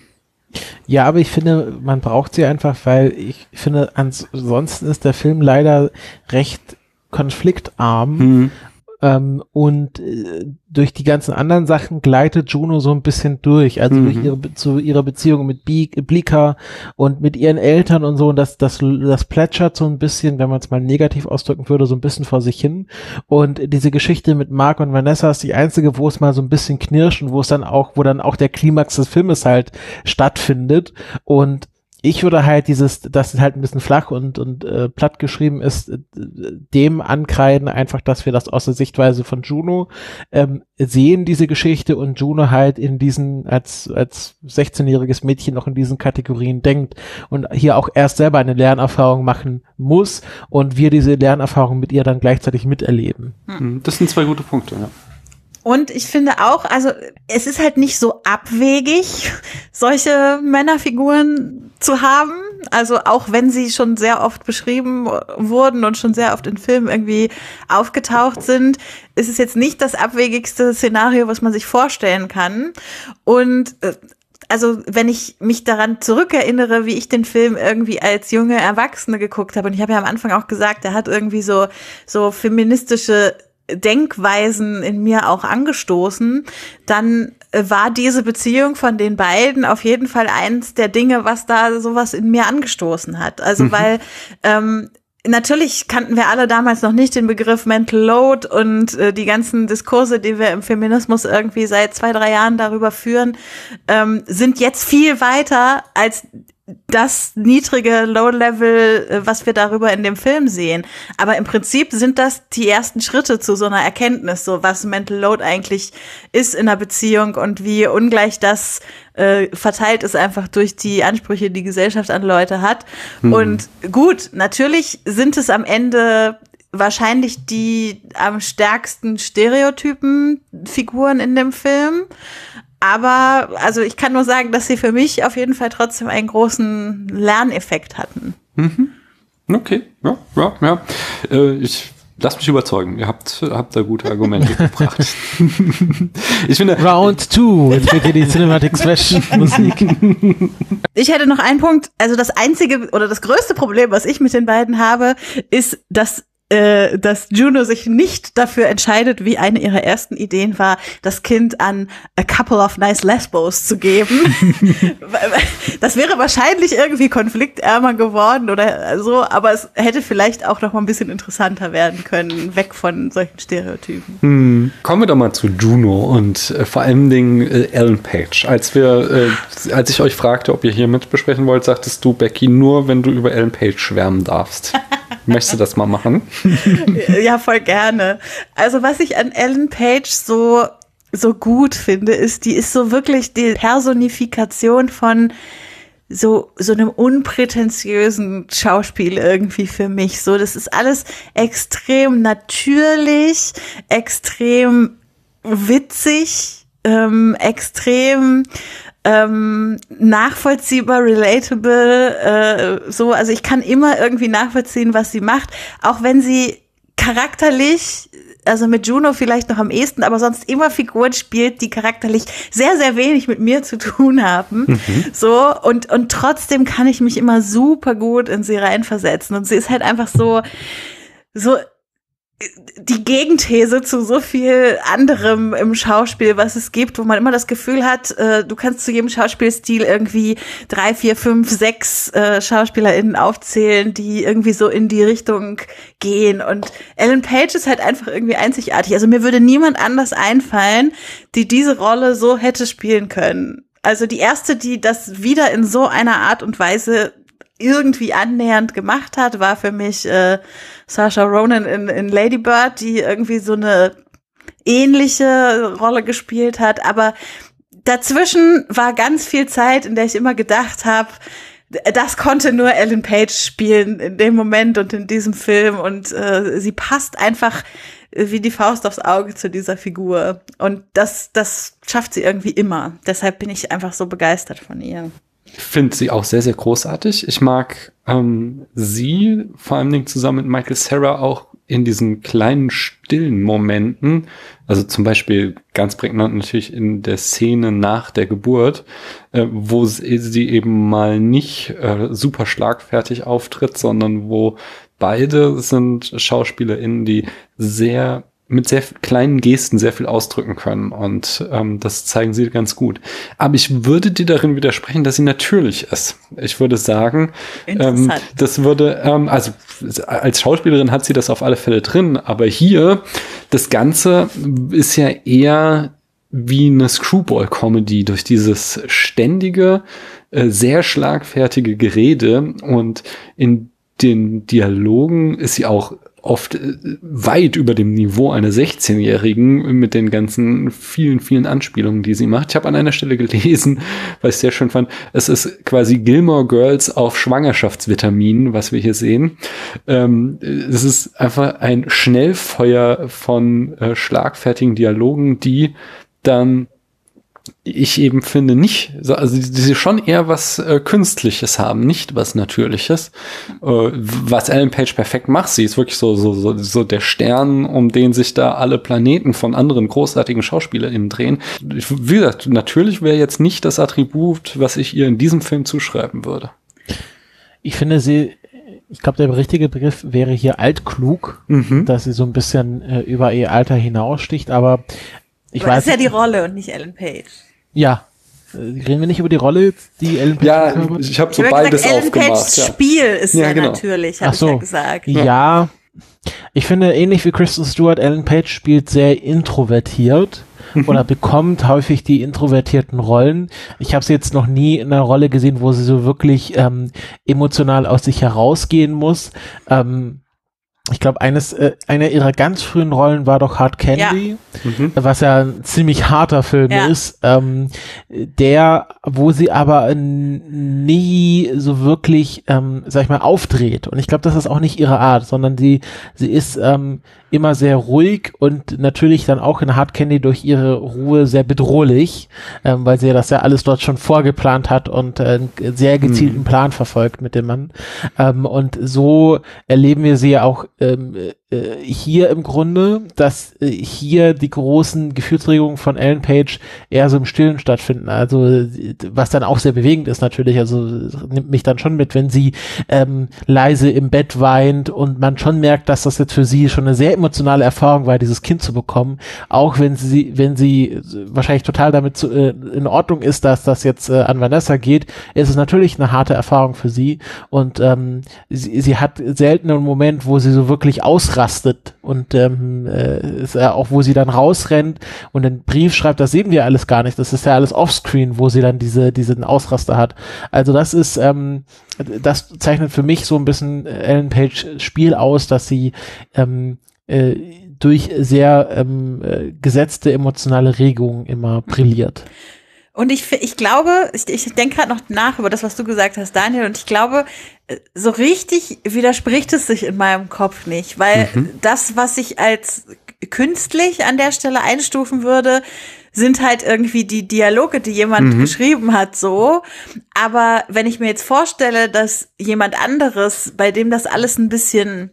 Ja, aber ich finde, man braucht sie einfach, weil ich finde, ansonsten ist der Film leider recht konfliktarm mhm. Ähm, und äh, durch die ganzen anderen Sachen gleitet Juno so ein bisschen durch, also mhm. durch ihre zu ihrer Beziehung mit Blika und mit ihren Eltern und so. Und das das das plätschert so ein bisschen, wenn man es mal negativ ausdrücken würde, so ein bisschen vor sich hin. Und diese Geschichte mit Mark und Vanessa ist die einzige, wo es mal so ein bisschen knirscht und wo es dann auch, wo dann auch der Klimax des Filmes halt stattfindet. Und ich würde halt dieses, das ist halt ein bisschen flach und, und äh, platt geschrieben ist, äh, dem ankreiden, einfach, dass wir das aus der Sichtweise von Juno ähm, sehen, diese Geschichte, und Juno halt in diesen, als, als 16-jähriges Mädchen noch in diesen Kategorien denkt und hier auch erst selber eine Lernerfahrung machen muss und wir diese Lernerfahrung mit ihr dann gleichzeitig miterleben. Hm. Das sind zwei gute Punkte, ja. Und ich finde auch, also es ist halt nicht so abwegig, solche Männerfiguren zu haben. Also auch wenn sie schon sehr oft beschrieben wurden und schon sehr oft in Filmen irgendwie aufgetaucht sind, ist es jetzt nicht das abwegigste Szenario, was man sich vorstellen kann. Und äh, also wenn ich mich daran zurückerinnere, wie ich den Film irgendwie als junge Erwachsene geguckt habe, und ich habe ja am Anfang auch gesagt, er hat irgendwie so so feministische Denkweisen in mir auch angestoßen, dann äh, war diese Beziehung von den beiden auf jeden Fall eins der Dinge, was da sowas in mir angestoßen hat. Also mhm. weil ähm, Natürlich kannten wir alle damals noch nicht den Begriff Mental Load und äh, die ganzen Diskurse, die wir im Feminismus irgendwie seit zwei, drei Jahren darüber führen, ähm, sind jetzt viel weiter als das niedrige Low-Level, äh, was wir darüber in dem Film sehen. Aber im Prinzip sind das die ersten Schritte zu so einer Erkenntnis, so was Mental Load eigentlich ist in einer Beziehung und wie ungleich das äh, verteilt ist einfach durch die Ansprüche, die Gesellschaft an Leute hat. Mhm. Und gut, natürlich sind es am Ende wahrscheinlich die am stärksten Stereotypen Figuren in dem Film. Aber also ich kann nur sagen, dass sie für mich auf jeden Fall trotzdem einen großen Lerneffekt hatten. Mhm. Okay, ja, ja, ja. Äh, ich lass mich überzeugen. Ihr habt, habt da gute Argumente gebracht. ich finde. Round 2. Jetzt wird hier die Cinematic Smash Musik. Ich hätte noch einen Punkt. Also das einzige oder das größte Problem, was ich mit den beiden habe, ist, dass äh, dass Juno sich nicht dafür entscheidet, wie eine ihrer ersten Ideen war, das Kind an a couple of nice lesbos zu geben. das wäre wahrscheinlich irgendwie konfliktärmer geworden oder so, aber es hätte vielleicht auch noch mal ein bisschen interessanter werden können, weg von solchen Stereotypen. Hm. Kommen wir doch mal zu Juno und äh, vor allen Dingen äh, Ellen Page. Als wir, äh, als ich euch fragte, ob ihr hier mit besprechen wollt, sagtest du, Becky, nur wenn du über Ellen Page schwärmen darfst. Möchtest du das mal machen? ja, voll gerne. Also was ich an Ellen Page so so gut finde, ist, die ist so wirklich die Personifikation von so, so einem unprätentiösen Schauspiel irgendwie für mich. So, das ist alles extrem natürlich, extrem witzig, ähm, extrem ähm, nachvollziehbar, relatable, äh, so, also ich kann immer irgendwie nachvollziehen, was sie macht, auch wenn sie charakterlich, also mit Juno vielleicht noch am ehesten, aber sonst immer Figuren spielt, die charakterlich sehr, sehr wenig mit mir zu tun haben. Mhm. So, und, und trotzdem kann ich mich immer super gut in sie reinversetzen. Und sie ist halt einfach so, so die Gegenthese zu so viel anderem im Schauspiel, was es gibt, wo man immer das Gefühl hat, äh, du kannst zu jedem Schauspielstil irgendwie drei, vier, fünf, sechs äh, SchauspielerInnen aufzählen, die irgendwie so in die Richtung gehen. Und Ellen Page ist halt einfach irgendwie einzigartig. Also mir würde niemand anders einfallen, die diese Rolle so hätte spielen können. Also die erste, die das wieder in so einer Art und Weise irgendwie annähernd gemacht hat, war für mich äh, Sasha Ronan in, in Lady Bird, die irgendwie so eine ähnliche Rolle gespielt hat. Aber dazwischen war ganz viel Zeit, in der ich immer gedacht habe, das konnte nur Ellen Page spielen in dem Moment und in diesem Film. Und äh, sie passt einfach wie die Faust aufs Auge zu dieser Figur. Und das, das schafft sie irgendwie immer. Deshalb bin ich einfach so begeistert von ihr. Finde sie auch sehr, sehr großartig. Ich mag ähm, sie vor allen Dingen zusammen mit Michael Sarah auch in diesen kleinen stillen Momenten, also zum Beispiel ganz prägnant natürlich in der Szene nach der Geburt, äh, wo sie eben mal nicht äh, super schlagfertig auftritt, sondern wo beide sind SchauspielerInnen, die sehr mit sehr kleinen Gesten sehr viel ausdrücken können und ähm, das zeigen sie ganz gut. Aber ich würde dir darin widersprechen, dass sie natürlich ist. Ich würde sagen, ähm, das würde, ähm, also als Schauspielerin hat sie das auf alle Fälle drin, aber hier das Ganze ist ja eher wie eine Screwball-Comedy durch dieses ständige, äh, sehr schlagfertige Gerede und in den Dialogen ist sie auch oft äh, weit über dem Niveau einer 16-Jährigen mit den ganzen vielen, vielen Anspielungen, die sie macht. Ich habe an einer Stelle gelesen, weil ich sehr schön fand, es ist quasi Gilmore Girls auf Schwangerschaftsvitaminen, was wir hier sehen. Ähm, es ist einfach ein Schnellfeuer von äh, schlagfertigen Dialogen, die dann ich eben finde nicht, also die, die schon eher was äh, Künstliches haben, nicht was Natürliches. Äh, was Ellen Page perfekt macht, sie ist wirklich so, so, so, so der Stern, um den sich da alle Planeten von anderen großartigen SchauspielerInnen drehen. Ich, wie gesagt, natürlich wäre jetzt nicht das Attribut, was ich ihr in diesem Film zuschreiben würde. Ich finde sie, ich glaube, der richtige Begriff wäre hier altklug, mhm. dass sie so ein bisschen äh, über ihr Alter hinaussticht, aber ich aber weiß. Das ist ja die Rolle und nicht Ellen Page. Ja. Äh, reden wir nicht über die Rolle, die Ellen Page Ja, ich habe so ich beides gesagt, Ellen aufgemacht. Pages ja. Spiel ist ja, ja genau. natürlich, habe so. ich ja gesagt. Ja. ja. Ich finde, ähnlich wie Kristen Stewart, Ellen Page spielt sehr introvertiert oder bekommt häufig die introvertierten Rollen. Ich habe sie jetzt noch nie in einer Rolle gesehen, wo sie so wirklich ähm, emotional aus sich herausgehen muss. Ähm, ich glaube, eines, äh, einer ihrer ganz frühen Rollen war doch Hard Candy, ja. Mhm. was ja ein ziemlich harter Film ja. ist, ähm, der, wo sie aber nie so wirklich, ähm, sag ich mal, aufdreht. Und ich glaube, das ist auch nicht ihre Art, sondern sie, sie ist ähm, immer sehr ruhig und natürlich dann auch in Hard Candy durch ihre Ruhe sehr bedrohlich, ähm, weil sie das ja alles dort schon vorgeplant hat und äh, einen sehr gezielten mhm. Plan verfolgt mit dem Mann. Ähm, und so erleben wir sie ja auch ähm, äh, hier im Grunde, dass äh, hier die großen Gefühlsregungen von Ellen Page eher so im Stillen stattfinden. Also was dann auch sehr bewegend ist natürlich. Also nimmt mich dann schon mit, wenn sie ähm, leise im Bett weint und man schon merkt, dass das jetzt für sie schon eine sehr emotionale Erfahrung war, dieses Kind zu bekommen. Auch wenn sie, wenn sie wahrscheinlich total damit zu, äh, in Ordnung ist, dass das jetzt äh, an Vanessa geht, ist es natürlich eine harte Erfahrung für sie. Und ähm, sie, sie hat selten einen Moment, wo sie so wirklich ausrastet und ähm, äh, ist ja auch, wo sie dann rausrennt und den Brief schreibt, das sehen wir alles gar nicht. Das ist ja alles offscreen, wo sie dann diese diesen Ausraster hat. Also das ist ähm, das zeichnet für mich so ein bisschen Ellen Page Spiel aus, dass sie ähm, äh, durch sehr ähm, äh, gesetzte emotionale Regungen immer brilliert. Und ich, ich glaube, ich, ich denke gerade noch nach über das, was du gesagt hast, Daniel, und ich glaube, äh, so richtig widerspricht es sich in meinem Kopf nicht, weil mhm. das, was ich als künstlich an der Stelle einstufen würde, sind halt irgendwie die Dialoge, die jemand mhm. geschrieben hat, so. Aber wenn ich mir jetzt vorstelle, dass jemand anderes, bei dem das alles ein bisschen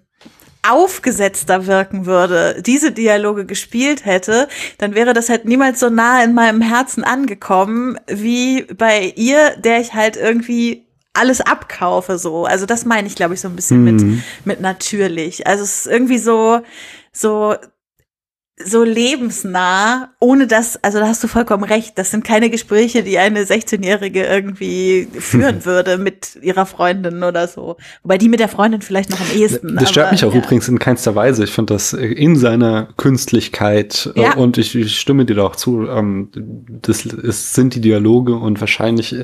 aufgesetzter wirken würde, diese Dialoge gespielt hätte, dann wäre das halt niemals so nah in meinem Herzen angekommen wie bei ihr, der ich halt irgendwie alles abkaufe so. Also das meine ich, glaube ich, so ein bisschen mhm. mit, mit natürlich. Also es ist irgendwie so, so so lebensnah, ohne dass, also da hast du vollkommen recht, das sind keine Gespräche, die eine 16-Jährige irgendwie führen würde mit ihrer Freundin oder so. Wobei die mit der Freundin vielleicht noch am ehesten. Das stört aber, mich auch ja. übrigens in keinster Weise. Ich finde das in seiner Künstlichkeit äh, ja. und ich, ich, stimme dir da auch zu, ähm, das ist, sind die Dialoge und wahrscheinlich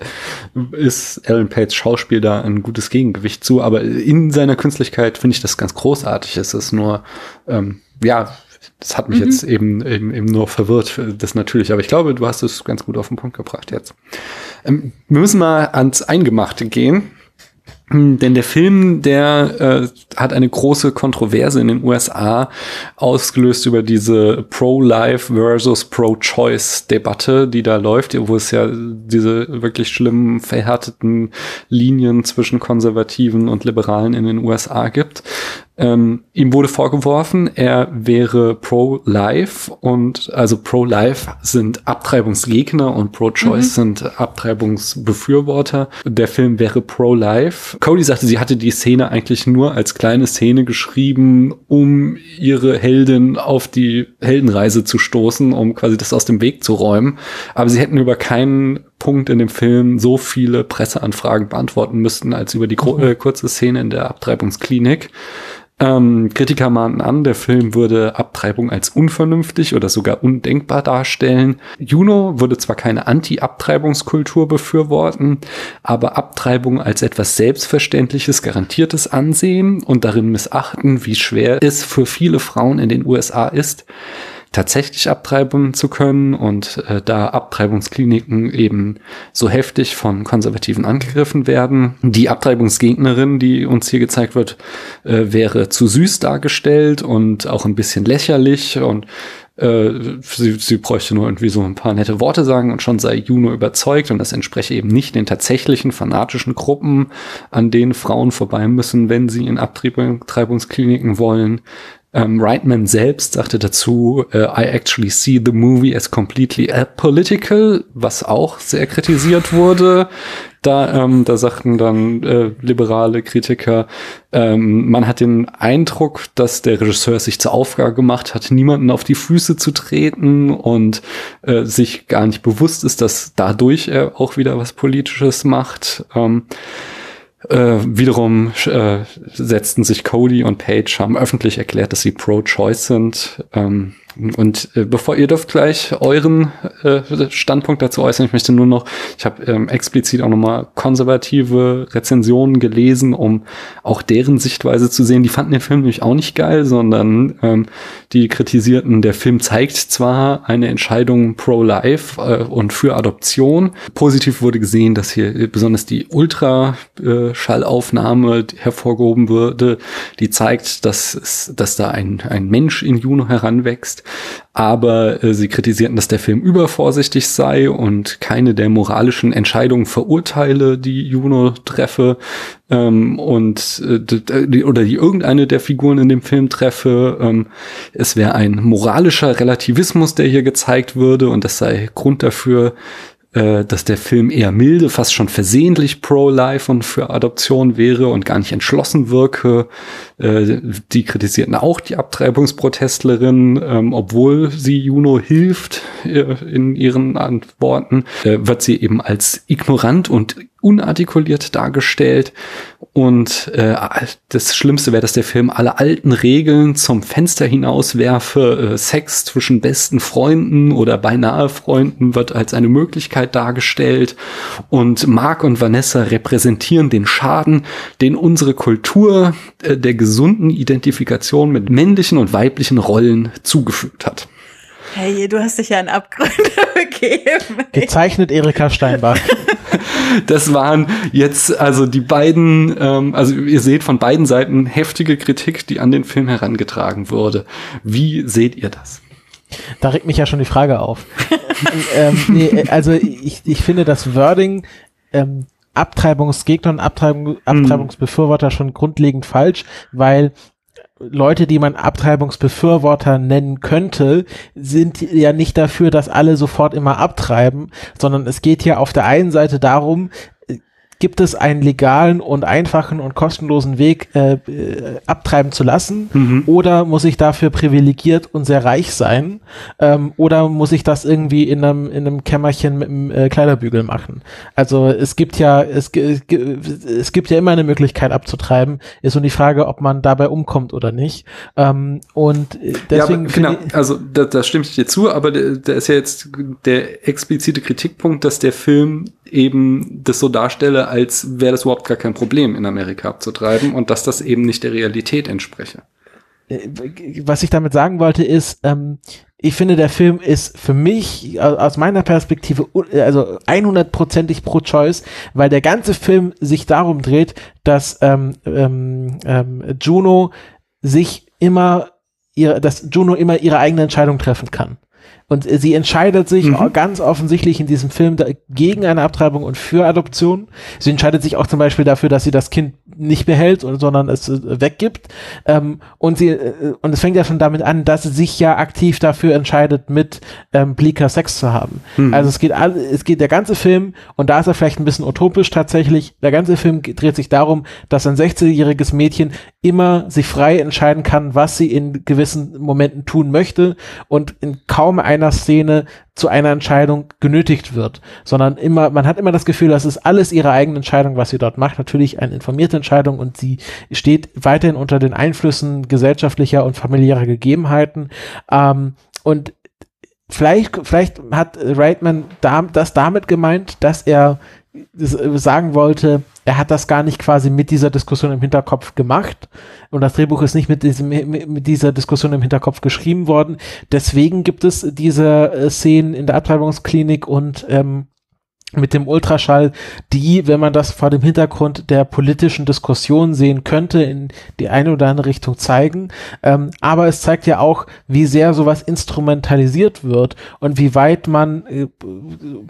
ist Ellen Pates Schauspiel da ein gutes Gegengewicht zu, aber in seiner Künstlichkeit finde ich das ganz großartig. Es ist nur, ähm, ja, das hat mich mhm. jetzt eben, eben, eben nur verwirrt, das natürlich. Aber ich glaube, du hast es ganz gut auf den Punkt gebracht jetzt. Ähm, wir müssen mal ans Eingemachte gehen. Hm, denn der Film, der äh, hat eine große Kontroverse in den USA ausgelöst über diese Pro-Life versus Pro-Choice-Debatte, die da läuft, wo es ja diese wirklich schlimmen, verhärteten Linien zwischen Konservativen und Liberalen in den USA gibt. Ähm, ihm wurde vorgeworfen, er wäre pro-life und also pro-life sind Abtreibungsgegner und pro-choice mhm. sind Abtreibungsbefürworter. Der Film wäre pro-life. Cody sagte, sie hatte die Szene eigentlich nur als kleine Szene geschrieben, um ihre Heldin auf die Heldenreise zu stoßen, um quasi das aus dem Weg zu räumen. Aber sie hätten über keinen Punkt in dem Film so viele Presseanfragen beantworten müssten als über die mhm. äh, kurze Szene in der Abtreibungsklinik. Ähm, Kritiker mahnten an, der Film würde Abtreibung als unvernünftig oder sogar undenkbar darstellen. Juno würde zwar keine Anti-Abtreibungskultur befürworten, aber Abtreibung als etwas Selbstverständliches, Garantiertes ansehen und darin missachten, wie schwer es für viele Frauen in den USA ist, tatsächlich abtreiben zu können und äh, da Abtreibungskliniken eben so heftig von Konservativen angegriffen werden. Die Abtreibungsgegnerin, die uns hier gezeigt wird, äh, wäre zu süß dargestellt und auch ein bisschen lächerlich und äh, sie, sie bräuchte nur irgendwie so ein paar nette Worte sagen und schon sei Juno überzeugt und das entspreche eben nicht den tatsächlichen fanatischen Gruppen, an denen Frauen vorbei müssen, wenn sie in Abtreibungskliniken wollen. Ähm, Reitman selbst sagte dazu, uh, I actually see the movie as completely apolitical, was auch sehr kritisiert wurde. Da, ähm, da sagten dann äh, liberale Kritiker, ähm, man hat den Eindruck, dass der Regisseur sich zur Aufgabe gemacht hat, niemanden auf die Füße zu treten und äh, sich gar nicht bewusst ist, dass dadurch er auch wieder was Politisches macht. Ähm, äh, wiederum äh, setzten sich Cody und Page, haben öffentlich erklärt, dass sie pro-choice sind. Ähm, und äh, bevor ihr dürft gleich euren äh, Standpunkt dazu äußern, ich möchte nur noch, ich habe ähm, explizit auch nochmal konservative Rezensionen gelesen, um auch deren Sichtweise zu sehen. Die fanden den Film nämlich auch nicht geil, sondern ähm, die kritisierten, der Film zeigt zwar eine Entscheidung pro-life äh, und für Adoption. Positiv wurde gesehen, dass hier besonders die Ultraschallaufnahme hervorgehoben wurde, die zeigt, dass, es, dass da ein, ein Mensch in Juno heranwächst. Aber äh, sie kritisierten, dass der Film übervorsichtig sei und keine der moralischen Entscheidungen verurteile, die Juno treffe ähm, und äh, oder die irgendeine der Figuren in dem Film treffe. Ähm, es wäre ein moralischer Relativismus, der hier gezeigt würde und das sei Grund dafür, äh, dass der Film eher milde, fast schon versehentlich pro-life und für Adoption wäre und gar nicht entschlossen wirke. Äh, die kritisierten auch die Abtreibungsprotestlerin, ähm, obwohl sie Juno hilft äh, in ihren Antworten, äh, wird sie eben als ignorant und unartikuliert dargestellt. Und äh, das Schlimmste wäre, dass der Film alle alten Regeln zum Fenster hinauswerfe. Äh, Sex zwischen besten Freunden oder beinahe Freunden wird als eine Möglichkeit dargestellt. Und Mark und Vanessa repräsentieren den Schaden, den unsere Kultur äh, der gesunden Identifikation mit männlichen und weiblichen Rollen zugefügt hat. Hey, du hast dich ja in Abgründe begeben. Gezeichnet Erika Steinbach. das waren jetzt also die beiden, ähm, also ihr seht von beiden Seiten heftige Kritik, die an den Film herangetragen wurde. Wie seht ihr das? Da regt mich ja schon die Frage auf. ähm, nee, also ich, ich finde das Wording ähm, Abtreibungsgegner und Abtreibung, Abtreibungsbefürworter schon grundlegend falsch, weil Leute, die man Abtreibungsbefürworter nennen könnte, sind ja nicht dafür, dass alle sofort immer abtreiben, sondern es geht ja auf der einen Seite darum, gibt es einen legalen und einfachen und kostenlosen Weg, äh, äh, abtreiben zu lassen? Mhm. Oder muss ich dafür privilegiert und sehr reich sein? Ähm, oder muss ich das irgendwie in einem, in einem Kämmerchen mit einem äh, Kleiderbügel machen? Also es gibt ja, es, es gibt ja immer eine Möglichkeit abzutreiben. Ist nur die Frage, ob man dabei umkommt oder nicht. Ähm, und deswegen. Ja, genau, also da, da stimme ich dir zu, aber da ist ja jetzt der explizite Kritikpunkt, dass der Film eben das so darstelle, als wäre das überhaupt gar kein Problem in Amerika abzutreiben und dass das eben nicht der Realität entspreche. Äh, was ich damit sagen wollte ist, ähm, ich finde, der Film ist für mich aus meiner Perspektive also 100%ig pro Choice, weil der ganze Film sich darum dreht, dass ähm, ähm, ähm, Juno sich immer ihre, dass Juno immer ihre eigene Entscheidung treffen kann. Und sie entscheidet sich mhm. ganz offensichtlich in diesem Film gegen eine Abtreibung und für Adoption. Sie entscheidet sich auch zum Beispiel dafür, dass sie das Kind nicht behält, sondern es äh, weggibt. Ähm, und sie, äh, und es fängt ja schon damit an, dass sie sich ja aktiv dafür entscheidet, mit ähm, Bleaker Sex zu haben. Mhm. Also es geht all, es geht der ganze Film, und da ist er vielleicht ein bisschen utopisch tatsächlich, der ganze Film dreht sich darum, dass ein 16-jähriges Mädchen immer sich frei entscheiden kann, was sie in gewissen Momenten tun möchte und in kaum einer Szene zu einer Entscheidung genötigt wird, sondern immer, man hat immer das Gefühl, das ist alles ihre eigene Entscheidung, was sie dort macht. Natürlich eine informierte Entscheidung und sie steht weiterhin unter den Einflüssen gesellschaftlicher und familiärer Gegebenheiten. Ähm, und vielleicht, vielleicht hat Reitman da, das damit gemeint, dass er sagen wollte, er hat das gar nicht quasi mit dieser Diskussion im Hinterkopf gemacht und das Drehbuch ist nicht mit, diesem, mit dieser Diskussion im Hinterkopf geschrieben worden. Deswegen gibt es diese äh, Szenen in der Abtreibungsklinik und ähm, mit dem Ultraschall, die, wenn man das vor dem Hintergrund der politischen Diskussion sehen könnte, in die eine oder andere Richtung zeigen. Ähm, aber es zeigt ja auch, wie sehr sowas instrumentalisiert wird und wie weit man, äh,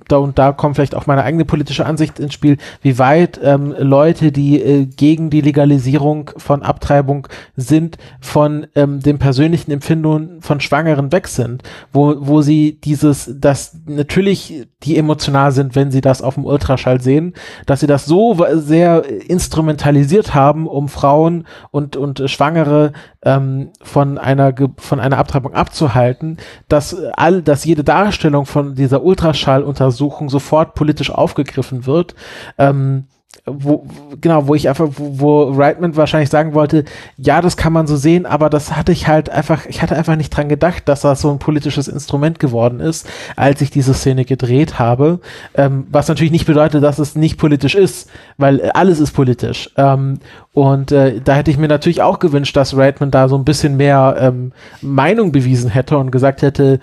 da und da kommt vielleicht auch meine eigene politische Ansicht ins Spiel, wie weit ähm, Leute, die äh, gegen die Legalisierung von Abtreibung sind, von ähm, dem persönlichen Empfinden von Schwangeren weg sind, wo, wo sie dieses, das natürlich die emotional sind, wenn sie das auf dem Ultraschall sehen, dass sie das so sehr instrumentalisiert haben, um Frauen und, und Schwangere ähm, von einer von einer Abtreibung abzuhalten, dass all, dass jede Darstellung von dieser Ultraschalluntersuchung sofort politisch aufgegriffen wird. Ähm, wo, genau, wo ich einfach, wo, wo Reitman wahrscheinlich sagen wollte, ja, das kann man so sehen, aber das hatte ich halt einfach, ich hatte einfach nicht dran gedacht, dass das so ein politisches Instrument geworden ist, als ich diese Szene gedreht habe. Ähm, was natürlich nicht bedeutet, dass es nicht politisch ist, weil alles ist politisch. Ähm, und äh, da hätte ich mir natürlich auch gewünscht, dass Reitman da so ein bisschen mehr ähm, Meinung bewiesen hätte und gesagt hätte,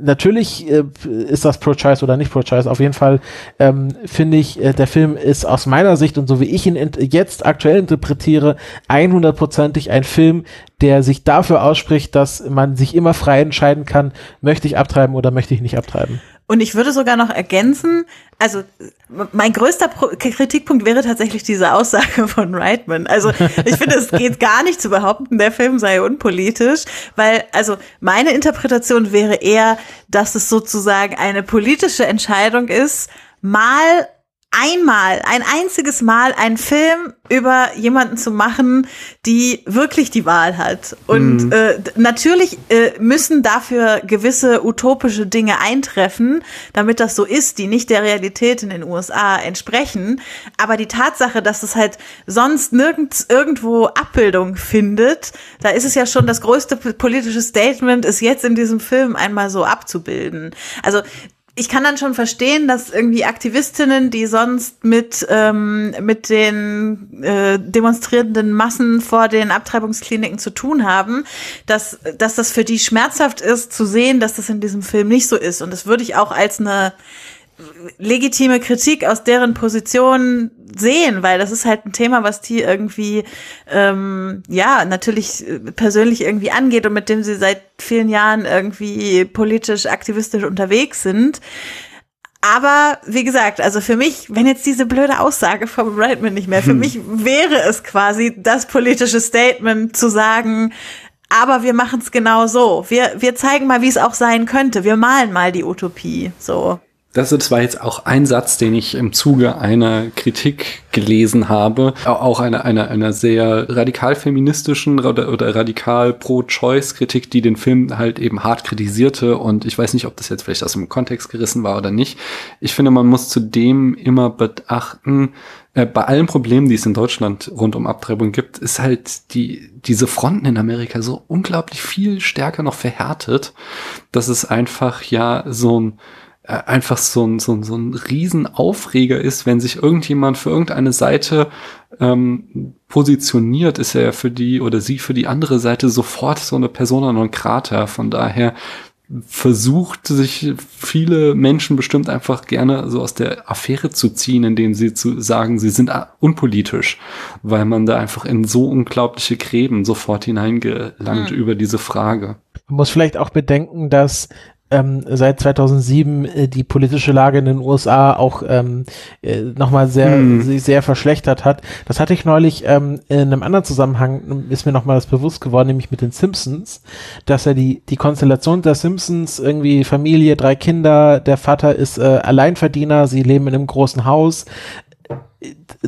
natürlich äh, ist das pro-choice oder nicht pro-choice. Auf jeden Fall ähm, finde ich, äh, der Film ist aus meiner Sicht und so wie ich ihn jetzt aktuell interpretiere, 100%ig ein Film, der sich dafür ausspricht, dass man sich immer frei entscheiden kann, möchte ich abtreiben oder möchte ich nicht abtreiben. Und ich würde sogar noch ergänzen, also mein größter Pro Kritikpunkt wäre tatsächlich diese Aussage von Reitman. Also ich finde, es geht gar nicht zu behaupten, der Film sei unpolitisch, weil also meine Interpretation wäre eher, dass es sozusagen eine politische Entscheidung ist, mal einmal, ein einziges Mal einen Film über jemanden zu machen, die wirklich die Wahl hat. Und mhm. äh, natürlich äh, müssen dafür gewisse utopische Dinge eintreffen, damit das so ist, die nicht der Realität in den USA entsprechen. Aber die Tatsache, dass es halt sonst nirgends irgendwo Abbildung findet, da ist es ja schon das größte politische Statement, ist jetzt in diesem Film einmal so abzubilden. Also ich kann dann schon verstehen, dass irgendwie Aktivistinnen, die sonst mit, ähm, mit den äh, demonstrierenden Massen vor den Abtreibungskliniken zu tun haben, dass, dass das für die schmerzhaft ist zu sehen, dass das in diesem Film nicht so ist. Und das würde ich auch als eine legitime Kritik aus deren Position sehen, weil das ist halt ein Thema, was die irgendwie ähm, ja natürlich persönlich irgendwie angeht und mit dem sie seit vielen Jahren irgendwie politisch aktivistisch unterwegs sind. Aber wie gesagt, also für mich, wenn jetzt diese blöde Aussage vom Reitman nicht mehr, für hm. mich wäre es quasi das politische Statement zu sagen, aber wir machen es genau so. Wir, wir zeigen mal, wie es auch sein könnte. Wir malen mal die Utopie. So. Das, das war jetzt auch ein Satz, den ich im Zuge einer Kritik gelesen habe, auch einer einer einer sehr radikal feministischen oder, oder radikal pro-Choice-Kritik, die den Film halt eben hart kritisierte. Und ich weiß nicht, ob das jetzt vielleicht aus dem Kontext gerissen war oder nicht. Ich finde, man muss zudem immer beachten, äh, bei allen Problemen, die es in Deutschland rund um Abtreibung gibt, ist halt die, diese Fronten in Amerika so unglaublich viel stärker noch verhärtet, dass es einfach ja so ein einfach so ein, so, ein, so ein Riesenaufreger ist, wenn sich irgendjemand für irgendeine Seite ähm, positioniert, ist er ja für die oder sie für die andere Seite sofort so eine Persona non grata. Von daher versucht sich viele Menschen bestimmt einfach gerne so aus der Affäre zu ziehen, indem sie zu sagen, sie sind unpolitisch, weil man da einfach in so unglaubliche Gräben sofort hineingelangt mhm. über diese Frage. Man muss vielleicht auch bedenken, dass ähm, seit 2007 äh, die politische Lage in den USA auch ähm, äh, nochmal sehr, hm. sich sehr verschlechtert hat. Das hatte ich neulich ähm, in einem anderen Zusammenhang, ist mir nochmal das bewusst geworden, nämlich mit den Simpsons, dass er die, die Konstellation der Simpsons, irgendwie Familie, drei Kinder, der Vater ist äh, Alleinverdiener, sie leben in einem großen Haus,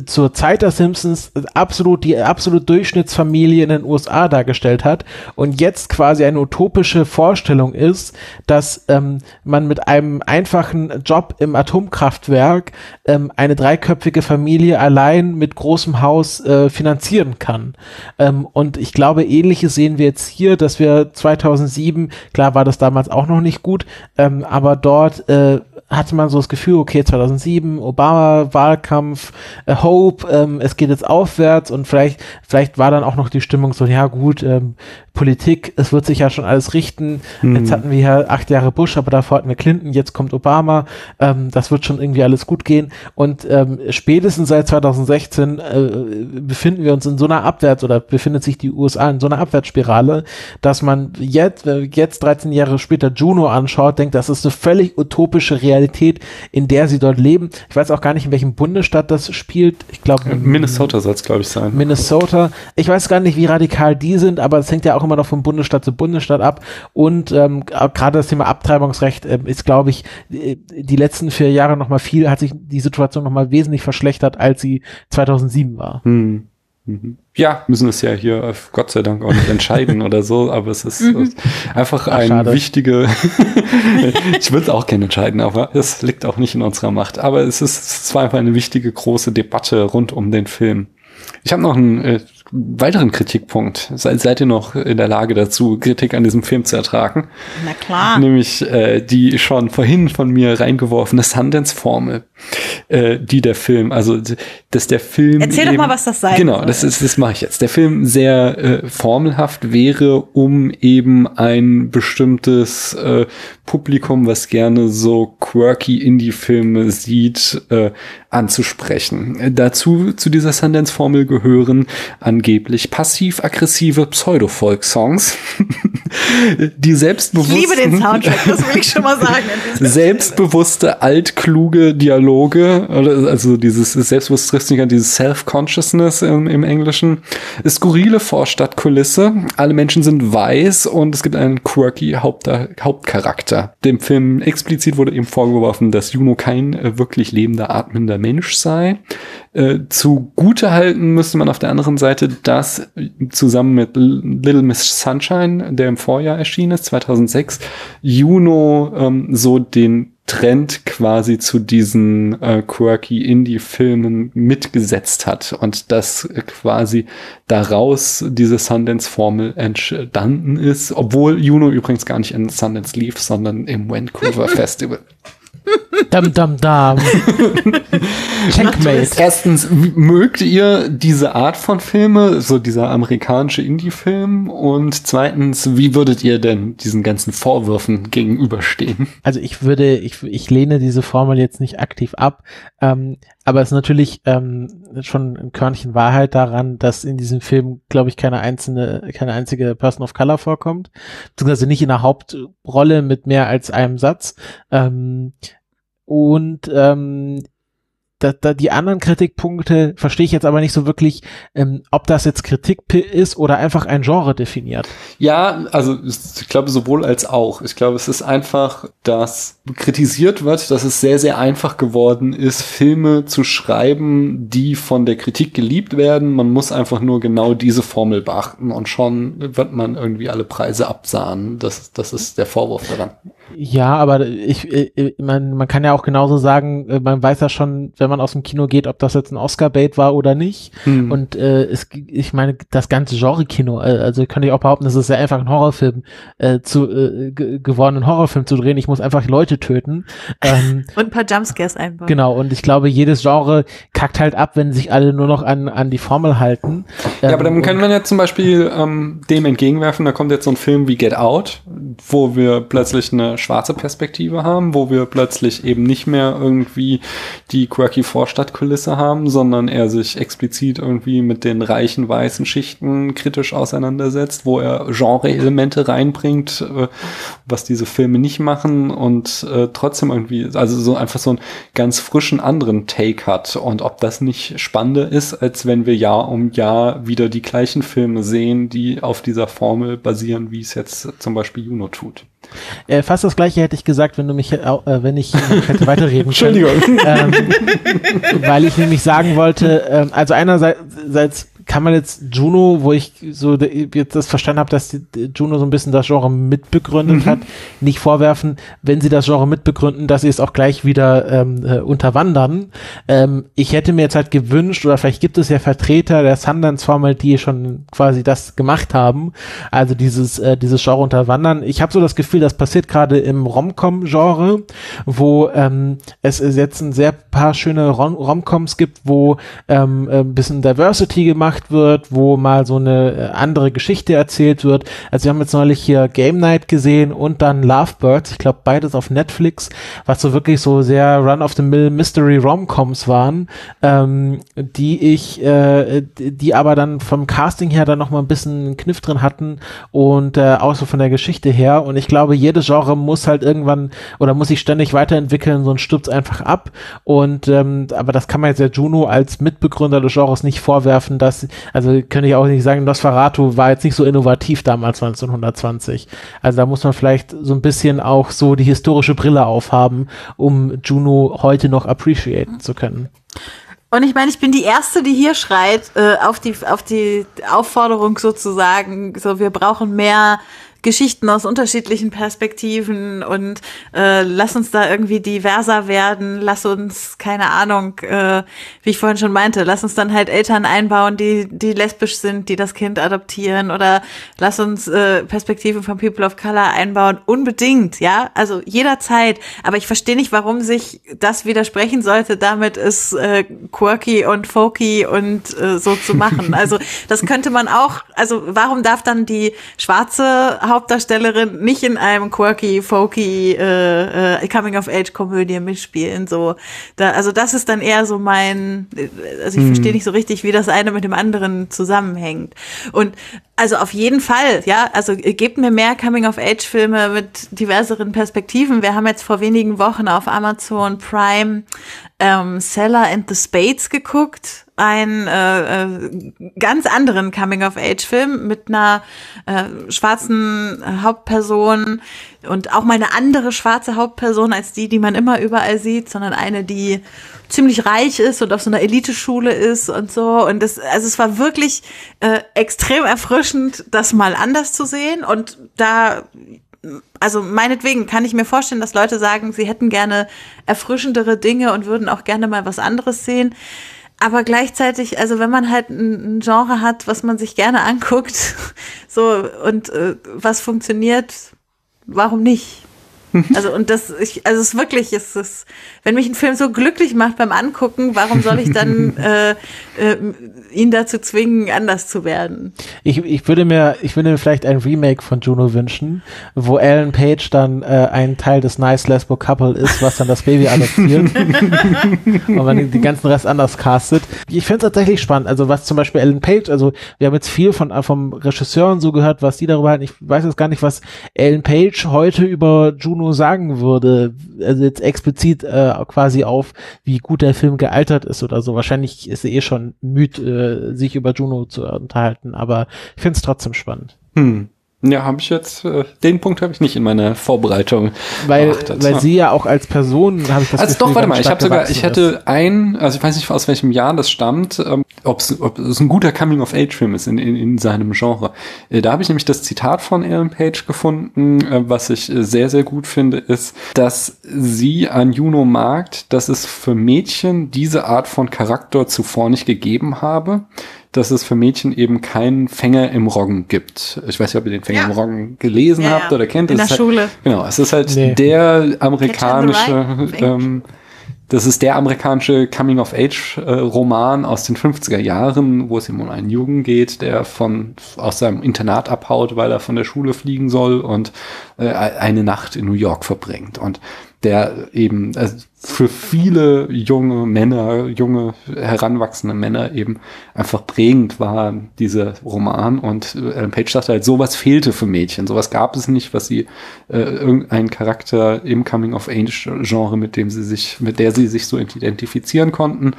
zur Zeit der Simpsons absolut die absolut Durchschnittsfamilie in den USA dargestellt hat und jetzt quasi eine utopische Vorstellung ist, dass ähm, man mit einem einfachen Job im Atomkraftwerk ähm, eine dreiköpfige Familie allein mit großem Haus äh, finanzieren kann. Ähm, und ich glaube, ähnliches sehen wir jetzt hier, dass wir 2007, klar war das damals auch noch nicht gut, ähm, aber dort äh, hatte man so das Gefühl, okay, 2007, Obama, Wahlkampf, äh, Hope, ähm, es geht jetzt aufwärts und vielleicht, vielleicht war dann auch noch die Stimmung so, ja gut, ähm, Politik, es wird sich ja schon alles richten. Mhm. Jetzt hatten wir ja acht Jahre Bush, aber davor hatten wir Clinton, jetzt kommt Obama, ähm, das wird schon irgendwie alles gut gehen. Und ähm, spätestens seit 2016 äh, befinden wir uns in so einer Abwärts- oder befindet sich die USA in so einer Abwärtsspirale, dass man jetzt, jetzt 13 Jahre später Juno anschaut, denkt, das ist eine völlig utopische Realität, in der sie dort leben. Ich weiß auch gar nicht, in welchem Bundesstaat das spielt. Ich glaube. Minnesota soll es, glaube ich, sein. Minnesota. Ich weiß gar nicht, wie radikal die sind, aber es hängt ja auch immer noch von Bundesstaat zu Bundesstaat ab. Und ähm, gerade das Thema Abtreibungsrecht äh, ist, glaube ich, die letzten vier Jahre noch mal viel, hat sich die Situation noch mal wesentlich verschlechtert, als sie 2007 war. Hm. Ja, müssen es ja hier Gott sei Dank auch nicht entscheiden oder so, aber es ist mhm. einfach Ach, ein wichtige, ich würde es auch gerne entscheiden, aber es liegt auch nicht in unserer Macht. Aber es ist, es war einfach eine wichtige große Debatte rund um den Film. Ich habe noch einen äh, weiteren Kritikpunkt. Seid, seid ihr noch in der Lage dazu, Kritik an diesem Film zu ertragen? Na klar. Nämlich äh, die schon vorhin von mir reingeworfene Sundance-Formel. Äh, die der Film, also dass der Film. Erzähl eben, doch mal, was das sein Genau, soll. das ist, das mache ich jetzt. Der Film sehr äh, formelhaft wäre, um eben ein bestimmtes äh, Publikum, was gerne so quirky Indie-Filme sieht, äh, anzusprechen. Dazu zu dieser Sundance-Formel gehören angeblich passiv-aggressive Pseudo-Folk-Songs, die Ich selbstbewussten liebe den Soundtrack, das will ich schon mal sagen. selbstbewusste, altkluge Dialoge, oder also dieses selbstbewusst trifft nicht an dieses Self-Consciousness im, im Englischen, skurrile Vorstadtkulisse, alle Menschen sind weiß und es gibt einen quirky Haupt Hauptcharakter. Dem Film explizit wurde ihm vorgeworfen, dass Juno kein äh, wirklich lebender, atmender Mensch sei. Äh, zugute halten müsste man auf der anderen Seite, dass äh, zusammen mit Little Miss Sunshine, der im Vorjahr erschienen ist, 2006, Juno ähm, so den Trend quasi zu diesen äh, quirky Indie-Filmen mitgesetzt hat und dass äh, quasi daraus diese Sundance-Formel entstanden ist, obwohl Juno übrigens gar nicht in Sundance lief, sondern im Vancouver Festival. Dam, dam, dam. Checkmate. Erstens, mögt ihr diese Art von Filme, so dieser amerikanische Indie-Film? Und zweitens, wie würdet ihr denn diesen ganzen Vorwürfen gegenüberstehen? Also ich würde, ich, ich lehne diese Formel jetzt nicht aktiv ab, ähm, aber es ist natürlich ähm, schon ein Körnchen Wahrheit daran, dass in diesem Film, glaube ich, keine einzelne, keine einzige Person of Color vorkommt, beziehungsweise nicht in der Hauptrolle mit mehr als einem Satz. Ähm, und ähm, da, da die anderen Kritikpunkte verstehe ich jetzt aber nicht so wirklich, ähm, ob das jetzt Kritik ist oder einfach ein Genre definiert. Ja, also ich glaube sowohl als auch. Ich glaube, es ist einfach, dass kritisiert wird, dass es sehr, sehr einfach geworden ist, Filme zu schreiben, die von der Kritik geliebt werden. Man muss einfach nur genau diese Formel beachten und schon wird man irgendwie alle Preise absahnen. Das, das ist der Vorwurf daran. Ja, aber ich, ich man, man kann ja auch genauso sagen, äh, man weiß ja schon, wenn man aus dem Kino geht, ob das jetzt ein Oscar-Bait war oder nicht. Hm. Und äh, es, ich meine, das ganze Genre-Kino, äh, also könnte ich auch behaupten, es ist ja einfach ein Horrorfilm äh, zu äh, ge- geworden, einen Horrorfilm zu drehen. Ich muss einfach Leute töten. Ähm, Und ein paar Jumpscares einbauen. genau, und ich glaube, jedes Genre kackt halt ab, wenn sich alle nur noch an, an die Formel halten. Ja, aber Ähm, dann kann man ja zum Beispiel ähm, dem entgegenwerfen, da kommt jetzt so ein Film wie Get Out, wo wir plötzlich eine schwarze Perspektive haben, wo wir plötzlich eben nicht mehr irgendwie die quirky Vorstadtkulisse haben, sondern er sich explizit irgendwie mit den reichen weißen Schichten kritisch auseinandersetzt, wo er Genre-Elemente reinbringt, äh, was diese Filme nicht machen und äh, trotzdem irgendwie, also so einfach so einen ganz frischen anderen Take hat und ob das nicht spannender ist, als wenn wir Jahr um Jahr wieder die gleichen Filme sehen, die auf dieser Formel basieren, wie es jetzt zum Beispiel Juno tut. Äh, fast das gleiche hätte ich gesagt, wenn du mich, äh, wenn ich hätte weiterreden können. Entschuldigung. ähm, weil ich nämlich sagen wollte, ähm, also einerseits kann man jetzt Juno, wo ich so jetzt das verstanden habe, dass die, Juno so ein bisschen das Genre mitbegründet hat, nicht vorwerfen, wenn sie das Genre mitbegründen, dass sie es auch gleich wieder ähm, äh, unterwandern. Ähm, ich hätte mir jetzt halt gewünscht, oder vielleicht gibt es ja Vertreter der Sundance-Formel, die schon quasi das gemacht haben, also dieses, äh, dieses Genre unterwandern. Ich habe so das Gefühl, das passiert gerade im Rom-Com-Genre, wo ähm, es jetzt ein sehr paar schöne Rom- Rom-Coms gibt, wo ähm, ein bisschen Diversity gemacht wird, wo mal so eine äh, andere Geschichte erzählt wird. Also wir haben jetzt neulich hier Game Night gesehen und dann Lovebirds, ich glaube beides auf Netflix, was so wirklich so sehr Run-of-the-Mill Mystery Rom-Coms waren, ähm, die ich, äh, die aber dann vom Casting her dann noch mal ein bisschen Kniff drin hatten und äh, auch so von der Geschichte her. Und ich glaube, jedes Genre muss halt irgendwann oder muss sich ständig weiterentwickeln, sonst stürzt einfach ab. Und ähm, aber das kann man jetzt der Juno als Mitbegründer des Genres nicht vorwerfen, dass, also könnte ich auch nicht sagen, Nosferatu war jetzt nicht so innovativ damals 1920. Also da muss man vielleicht so ein bisschen auch so die historische Brille aufhaben, um Juno heute noch appreciaten zu können. Und ich meine, ich bin die Erste, die hier schreit, äh, auf die, auf die Aufforderung sozusagen, so, wir brauchen mehr Geschichten aus unterschiedlichen Perspektiven und äh, lass uns da irgendwie diverser werden, lass uns, keine Ahnung, äh, wie ich vorhin schon meinte, lass uns dann halt Eltern einbauen, die, die lesbisch sind, die das Kind adoptieren oder lass uns äh, Perspektiven von People of Color einbauen. Unbedingt, ja, also jederzeit. Aber ich verstehe nicht, warum sich das widersprechen sollte, damit es äh, quirky und folky und äh, so zu machen. Also das könnte man auch, also warum darf dann die schwarze Hauptdarstellerin nicht in einem quirky, folky äh, äh, Coming-of-Age-Komödie mitspielen? So, da, also das ist dann eher so mein, also ich hm. verstehe nicht so richtig, wie das eine mit dem anderen zusammenhängt. Und also auf jeden Fall, ja. Also gebt mir mehr Coming-of-Age-Filme mit diverseren Perspektiven. Wir haben jetzt vor wenigen Wochen auf Amazon Prime ähm, Seller and the Spades geguckt. Einen äh, äh, ganz anderen Coming-of-Age-Film mit einer äh, schwarzen Hauptperson und auch mal eine andere schwarze Hauptperson als die, die man immer überall sieht, sondern eine, die ziemlich reich ist und auf so einer Eliteschule ist und so. Und das, also es war wirklich äh, extrem erfrischend, das mal anders zu sehen. Und da, also meinetwegen kann ich mir vorstellen, dass Leute sagen, sie hätten gerne erfrischendere Dinge und würden auch gerne mal was anderes sehen. Aber gleichzeitig, also wenn man halt ein, Genre hat, was man sich gerne anguckt, so und äh, was funktioniert, warum nicht? Also und das, ich, also es ist wirklich, es ist, wenn mich ein Film so glücklich macht beim Angucken, warum soll ich dann äh, äh, ihn dazu zwingen, anders zu werden? Ich, ich würde mir, ich würde mir vielleicht ein Remake von Juno wünschen, wo Alan Page dann äh, ein Teil des Nice Lesbo Couple ist, was dann das Baby adoptiert und man den ganzen Rest anders castet. Ich finde es tatsächlich spannend. Also was zum Beispiel Alan Page, also wir haben jetzt viel von vom Regisseur und so gehört, was die darüber halten. Ich weiß jetzt gar nicht, was Alan Page heute über Juno Bruno sagen würde, also jetzt explizit äh, quasi auf, wie gut der Film gealtert ist oder so. Wahrscheinlich ist er eh schon müde, äh, sich über Juno zu unterhalten, aber ich finde es trotzdem spannend. Hm. Ja, habe ich jetzt, äh, den Punkt habe ich nicht in meiner Vorbereitung. Weil, beachtet. weil sie ja auch als Person, habe ich das Also Gefühl, doch, warte mal, ich habe sogar, ich hätte ein, also ich weiß nicht, aus welchem Jahr das stammt, ähm, ob's, ob es ein guter Coming-of-Age-Film ist in, in, in seinem Genre. Äh, da habe ich nämlich das Zitat von Ellen Page gefunden, äh, was ich äh, sehr, sehr gut finde, ist, dass sie an Juno mag, dass es für Mädchen diese Art von Charakter zuvor nicht gegeben habe dass es für Mädchen eben keinen Fänger im Roggen gibt. Ich weiß nicht, ob ihr den Fänger ja. im Roggen gelesen ja, habt oder kennt. In der halt, Schule. Genau, es ist halt nee. der amerikanische, ähm, das ist der amerikanische Coming-of-Age-Roman aus den 50er Jahren, wo es eben um einen Jungen geht, der von aus seinem Internat abhaut, weil er von der Schule fliegen soll und äh, eine Nacht in New York verbringt. Und der eben also für viele junge Männer, junge heranwachsende Männer eben einfach prägend war, dieser Roman. Und Ellen Page sagte halt, sowas fehlte für Mädchen. Sowas gab es nicht, was sie äh, irgendeinen Charakter im Coming-of-Age-Genre, mit dem sie sich, mit der sie sich so identifizieren konnten.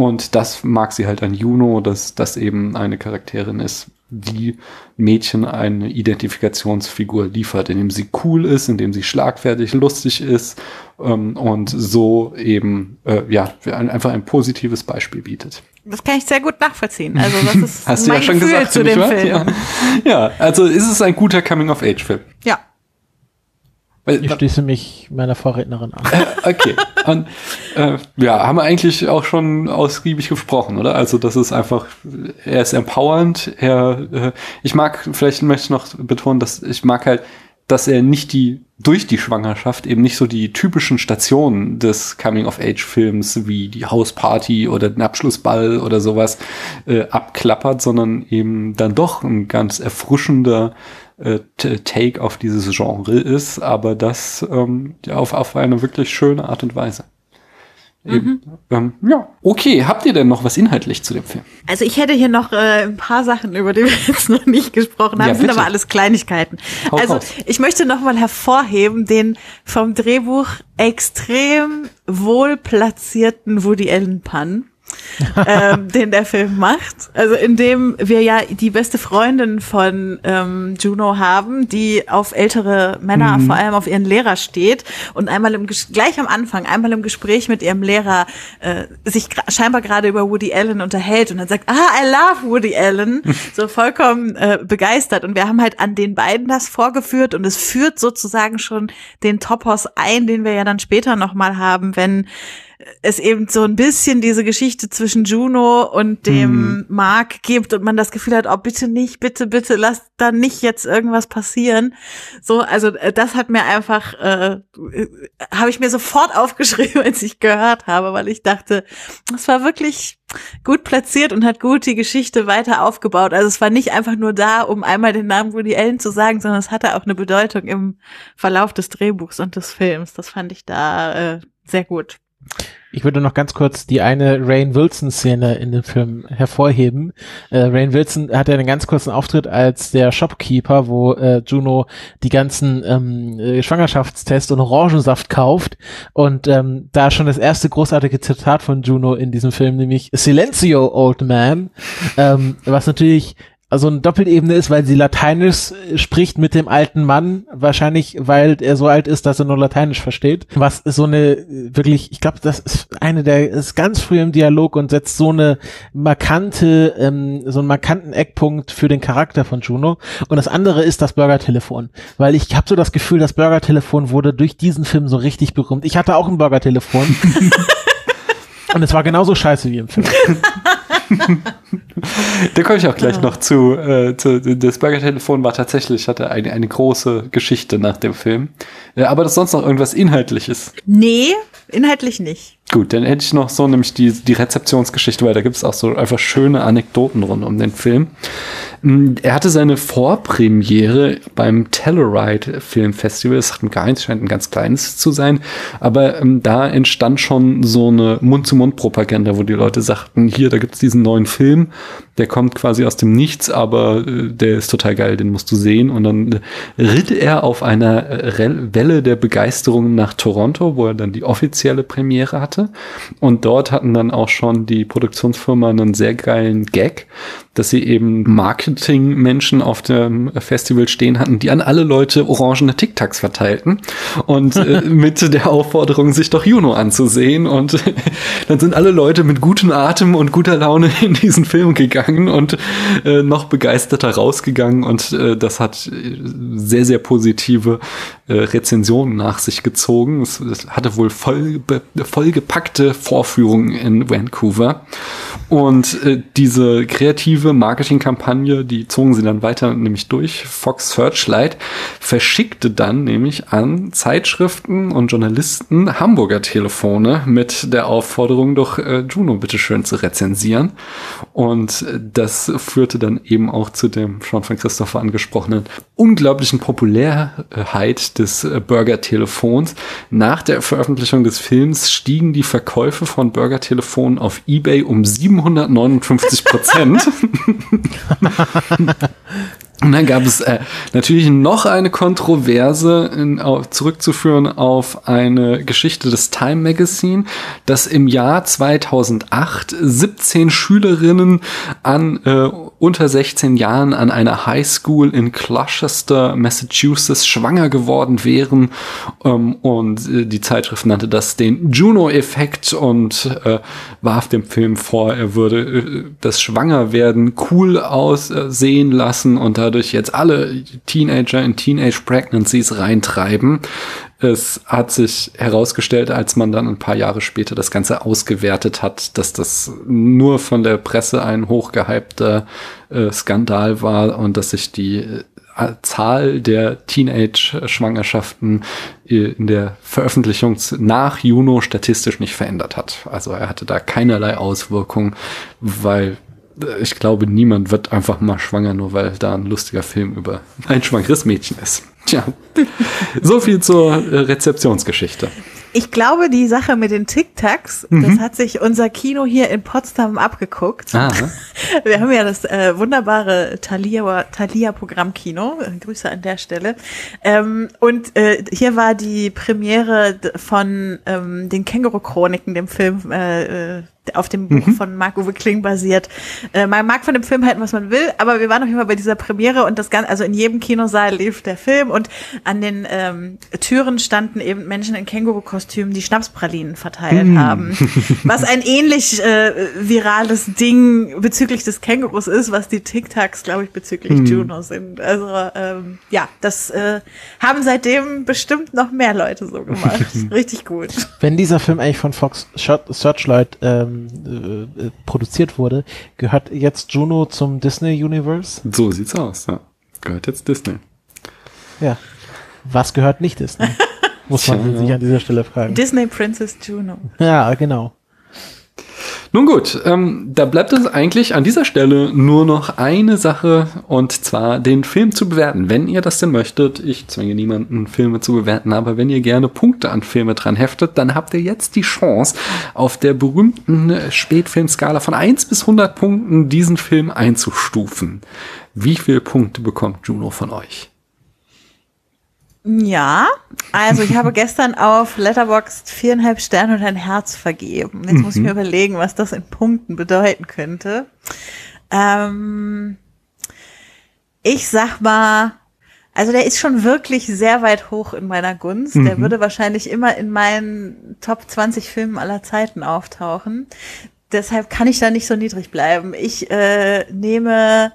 Und das mag sie halt an Juno, dass das eben eine Charakterin ist, die Mädchen eine Identifikationsfigur liefert, indem sie cool ist, indem sie schlagfertig, lustig ist ähm, und so eben äh, ja einfach ein positives Beispiel bietet. Das kann ich sehr gut nachvollziehen. Also das ist Hast mein du ja schon Gefühl gesagt, zu dem Film. Ja. ja, also ist es ein guter Coming-of-Age-Film. Ja. Ich schließe mich meiner Vorrednerin an. Äh, okay. Und, äh, ja, haben wir eigentlich auch schon ausgiebig gesprochen, oder? Also das ist einfach, er ist empowernd. Er, äh, ich mag, vielleicht möchte ich noch betonen, dass ich mag halt, dass er nicht die durch die Schwangerschaft eben nicht so die typischen Stationen des Coming-of-Age-Films wie die Hausparty oder den Abschlussball oder sowas äh, abklappert, sondern eben dann doch ein ganz erfrischender äh, Take auf dieses Genre ist, aber das ähm, auf, auf eine wirklich schöne Art und Weise. Eben, mhm. ähm, ja, okay. Habt ihr denn noch was inhaltlich zu dem Film? Also ich hätte hier noch äh, ein paar Sachen, über die wir jetzt noch nicht gesprochen haben, ja, sind aber alles Kleinigkeiten. Hau also raus. ich möchte noch mal hervorheben den vom Drehbuch extrem wohl platzierten Woody Allen Pun ähm, den der Film macht. Also in dem wir ja die beste Freundin von ähm, Juno haben, die auf ältere Männer, mhm. vor allem auf ihren Lehrer steht und einmal im gleich am Anfang, einmal im Gespräch mit ihrem Lehrer äh, sich scheinbar gerade über Woody Allen unterhält und dann sagt, ah, I love Woody Allen, so vollkommen äh, begeistert. Und wir haben halt an den beiden das vorgeführt und es führt sozusagen schon den Topos ein, den wir ja dann später nochmal haben, wenn es eben so ein bisschen diese Geschichte zwischen Juno und dem mhm. Mark gibt und man das Gefühl hat, oh bitte nicht, bitte, bitte, lass da nicht jetzt irgendwas passieren. So, also äh, das hat mir einfach, äh, habe ich mir sofort aufgeschrieben, als ich gehört habe, weil ich dachte, das war wirklich gut platziert und hat gut die Geschichte weiter aufgebaut. Also es war nicht einfach nur da, um einmal den Namen Woody Allen zu sagen, sondern es hatte auch eine Bedeutung im Verlauf des Drehbuchs und des Films. Das fand ich da äh, sehr gut. Ich würde noch ganz kurz die eine Rain Wilson-Szene in dem Film hervorheben. Äh, Rain Wilson hat ja einen ganz kurzen Auftritt als der Shopkeeper, wo äh, Juno die ganzen ähm, äh, Schwangerschaftstests und Orangensaft kauft. Und ähm, da schon das erste großartige Zitat von Juno in diesem Film, nämlich Silencio, Old Man, ähm, was natürlich also eine Doppelebene ist, weil sie Lateinisch spricht mit dem alten Mann, wahrscheinlich weil er so alt ist, dass er nur Lateinisch versteht. Was so eine wirklich, ich glaube, das ist eine der ist ganz früh im Dialog und setzt so eine markante, ähm, so einen markanten Eckpunkt für den Charakter von Juno. Und das andere ist das Burger-Telefon, weil ich habe so das Gefühl, das Burger-Telefon wurde durch diesen Film so richtig berühmt. Ich hatte auch ein Burger-Telefon. und es war genauso scheiße wie im Film. da komme ich auch gleich ja. noch zu, äh, zu. Das Burger-Telefon war tatsächlich, hatte eine, eine große Geschichte nach dem Film. Äh, aber das sonst noch irgendwas Inhaltliches? Nee, inhaltlich nicht. Gut, dann hätte ich noch so nämlich die, die Rezeptionsgeschichte, weil da gibt es auch so einfach schöne Anekdoten rund um den Film. Mm, er hatte seine Vorpremiere beim Telluride Film Festival. Das sagt mir gar nichts, scheint ein ganz kleines zu sein. Aber ähm, da entstand schon so eine Mund-zu-Mund-Propaganda, wo die Leute sagten, hier, da gibt es diesen neuen Film, der kommt quasi aus dem Nichts, aber äh, der ist total geil, den musst du sehen. Und dann ritt er auf einer äh, Welle der Begeisterung nach Toronto, wo er dann die offizielle Premiere hatte. Und dort hatten dann auch schon die Produktionsfirma einen sehr geilen Gag, dass sie eben Marketingmenschen auf dem Festival stehen hatten, die an alle Leute orangene Tic-Tacs verteilten und äh, mit der Aufforderung, sich doch Juno anzusehen. Und dann sind alle Leute mit gutem Atem und guter Laune in diesen Film gegangen und äh, noch begeisterter rausgegangen. Und äh, das hat sehr, sehr positive äh, Rezensionen nach sich gezogen. Es, es hatte wohl voll, vollgepackte Vorführungen in Vancouver. Und äh, diese kreative Marketingkampagne, die zogen sie dann weiter nämlich durch. Fox Searchlight verschickte dann nämlich an Zeitschriften und Journalisten Hamburger Telefone mit der Aufforderung, doch äh, Juno bitteschön zu rezensieren. Und das führte dann eben auch zu dem schon von Christopher angesprochenen unglaublichen Populärheit des äh, Burger-Telefons. Nach der Veröffentlichung des Films stiegen die Verkäufe von Burger-Telefonen auf eBay um 759 Prozent. Und dann gab es äh, natürlich noch eine Kontroverse in, auf, zurückzuführen auf eine Geschichte des Time Magazine, dass im Jahr 2008 17 Schülerinnen an äh, unter 16 Jahren an einer High School in Gloucester, Massachusetts schwanger geworden wären. Ähm, und äh, die Zeitschrift nannte das den Juno-Effekt und äh, warf dem Film vor, er würde äh, das Schwangerwerden cool aussehen lassen und da dadurch jetzt alle Teenager in Teenage Pregnancies reintreiben. Es hat sich herausgestellt, als man dann ein paar Jahre später das Ganze ausgewertet hat, dass das nur von der Presse ein hochgehypter äh, Skandal war und dass sich die äh, Zahl der Teenage-Schwangerschaften äh, in der Veröffentlichung nach Juno statistisch nicht verändert hat. Also er hatte da keinerlei Auswirkung, weil ich glaube, niemand wird einfach mal schwanger, nur weil da ein lustiger Film über ein schwangeres Mädchen ist. Tja, so viel zur äh, Rezeptionsgeschichte. Ich glaube, die Sache mit den Tic-Tacs, mhm. das hat sich unser Kino hier in Potsdam abgeguckt. Ah. Wir haben ja das äh, wunderbare Thalia, Thalia Programmkino. Grüße an der Stelle. Ähm, und äh, hier war die Premiere von ähm, den Känguru-Chroniken, dem Film äh, äh auf dem Buch Mhm. von Marc-Uwe Kling basiert. Äh, man mag von dem Film halten, was man will, aber wir waren auf jeden Fall bei dieser Premiere und das Ganze, also in jedem Kinosaal lief der Film und an den ähm, Türen standen eben Menschen in Känguru-Kostümen, die Schnapspralinen verteilt Mm. haben. Was ein ähnlich äh, virales Ding bezüglich des Kängurus ist, was die TikToks, glaube ich, bezüglich Mm. Juno sind. Also ähm, ja, das äh, haben seitdem bestimmt noch mehr Leute so gemacht. Richtig gut. Wenn dieser Film eigentlich von Fox Searchlight ähm, äh, äh, produziert wurde, gehört jetzt Juno zum Disney Universe? So sieht's aus, ja. Gehört jetzt Disney. Ja. Was gehört nicht Disney? Muss man Tja, sich ja. an dieser Stelle fragen. Disney Princess Juno. Ja, genau. Nun gut, ähm, da bleibt es eigentlich an dieser Stelle nur noch eine Sache und zwar den Film zu bewerten. Wenn ihr das denn möchtet, ich zwinge niemanden, Filme zu bewerten, aber wenn ihr gerne Punkte an Filme dran heftet, dann habt ihr jetzt die Chance, auf der berühmten Spätfilmskala von 1 bis 100 Punkten diesen Film einzustufen. Wie viele Punkte bekommt Juno von euch? Ja, also ich habe gestern auf Letterboxd viereinhalb Sterne und ein Herz vergeben. Jetzt muss ich mir überlegen, was das in Punkten bedeuten könnte. Ähm, ich sag mal, also der ist schon wirklich sehr weit hoch in meiner Gunst. Der würde wahrscheinlich immer in meinen Top 20 Filmen aller Zeiten auftauchen. Deshalb kann ich da nicht so niedrig bleiben. Ich äh, nehme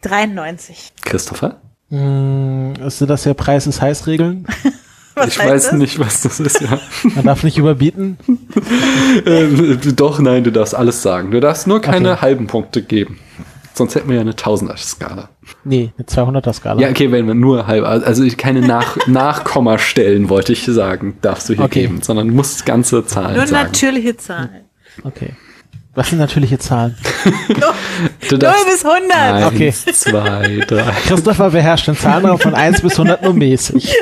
93. Christopher? Hm, sind das ja Preis ist heiß Regeln? Was ich weiß das? nicht, was das ist, ja. Man darf nicht überbieten. äh, doch, nein, du darfst alles sagen. Du darfst nur keine Okay. halben Punkte geben. Sonst hätten wir ja eine Tausender-Skala. Nee, eine 200er Skala. Ja, okay, wenn wir nur halb, also keine Nach Nachkommastellen, wollte ich sagen, darfst du hier Okay. geben, sondern du musst ganze Zahlen Nur sagen. natürliche Zahlen. Okay. Was sind natürliche Zahlen? Du 0 darfst bis 100. eins, Okay. zwei, drei. Christopher beherrscht den Zahlenraum von 1 bis 100 nur mäßig.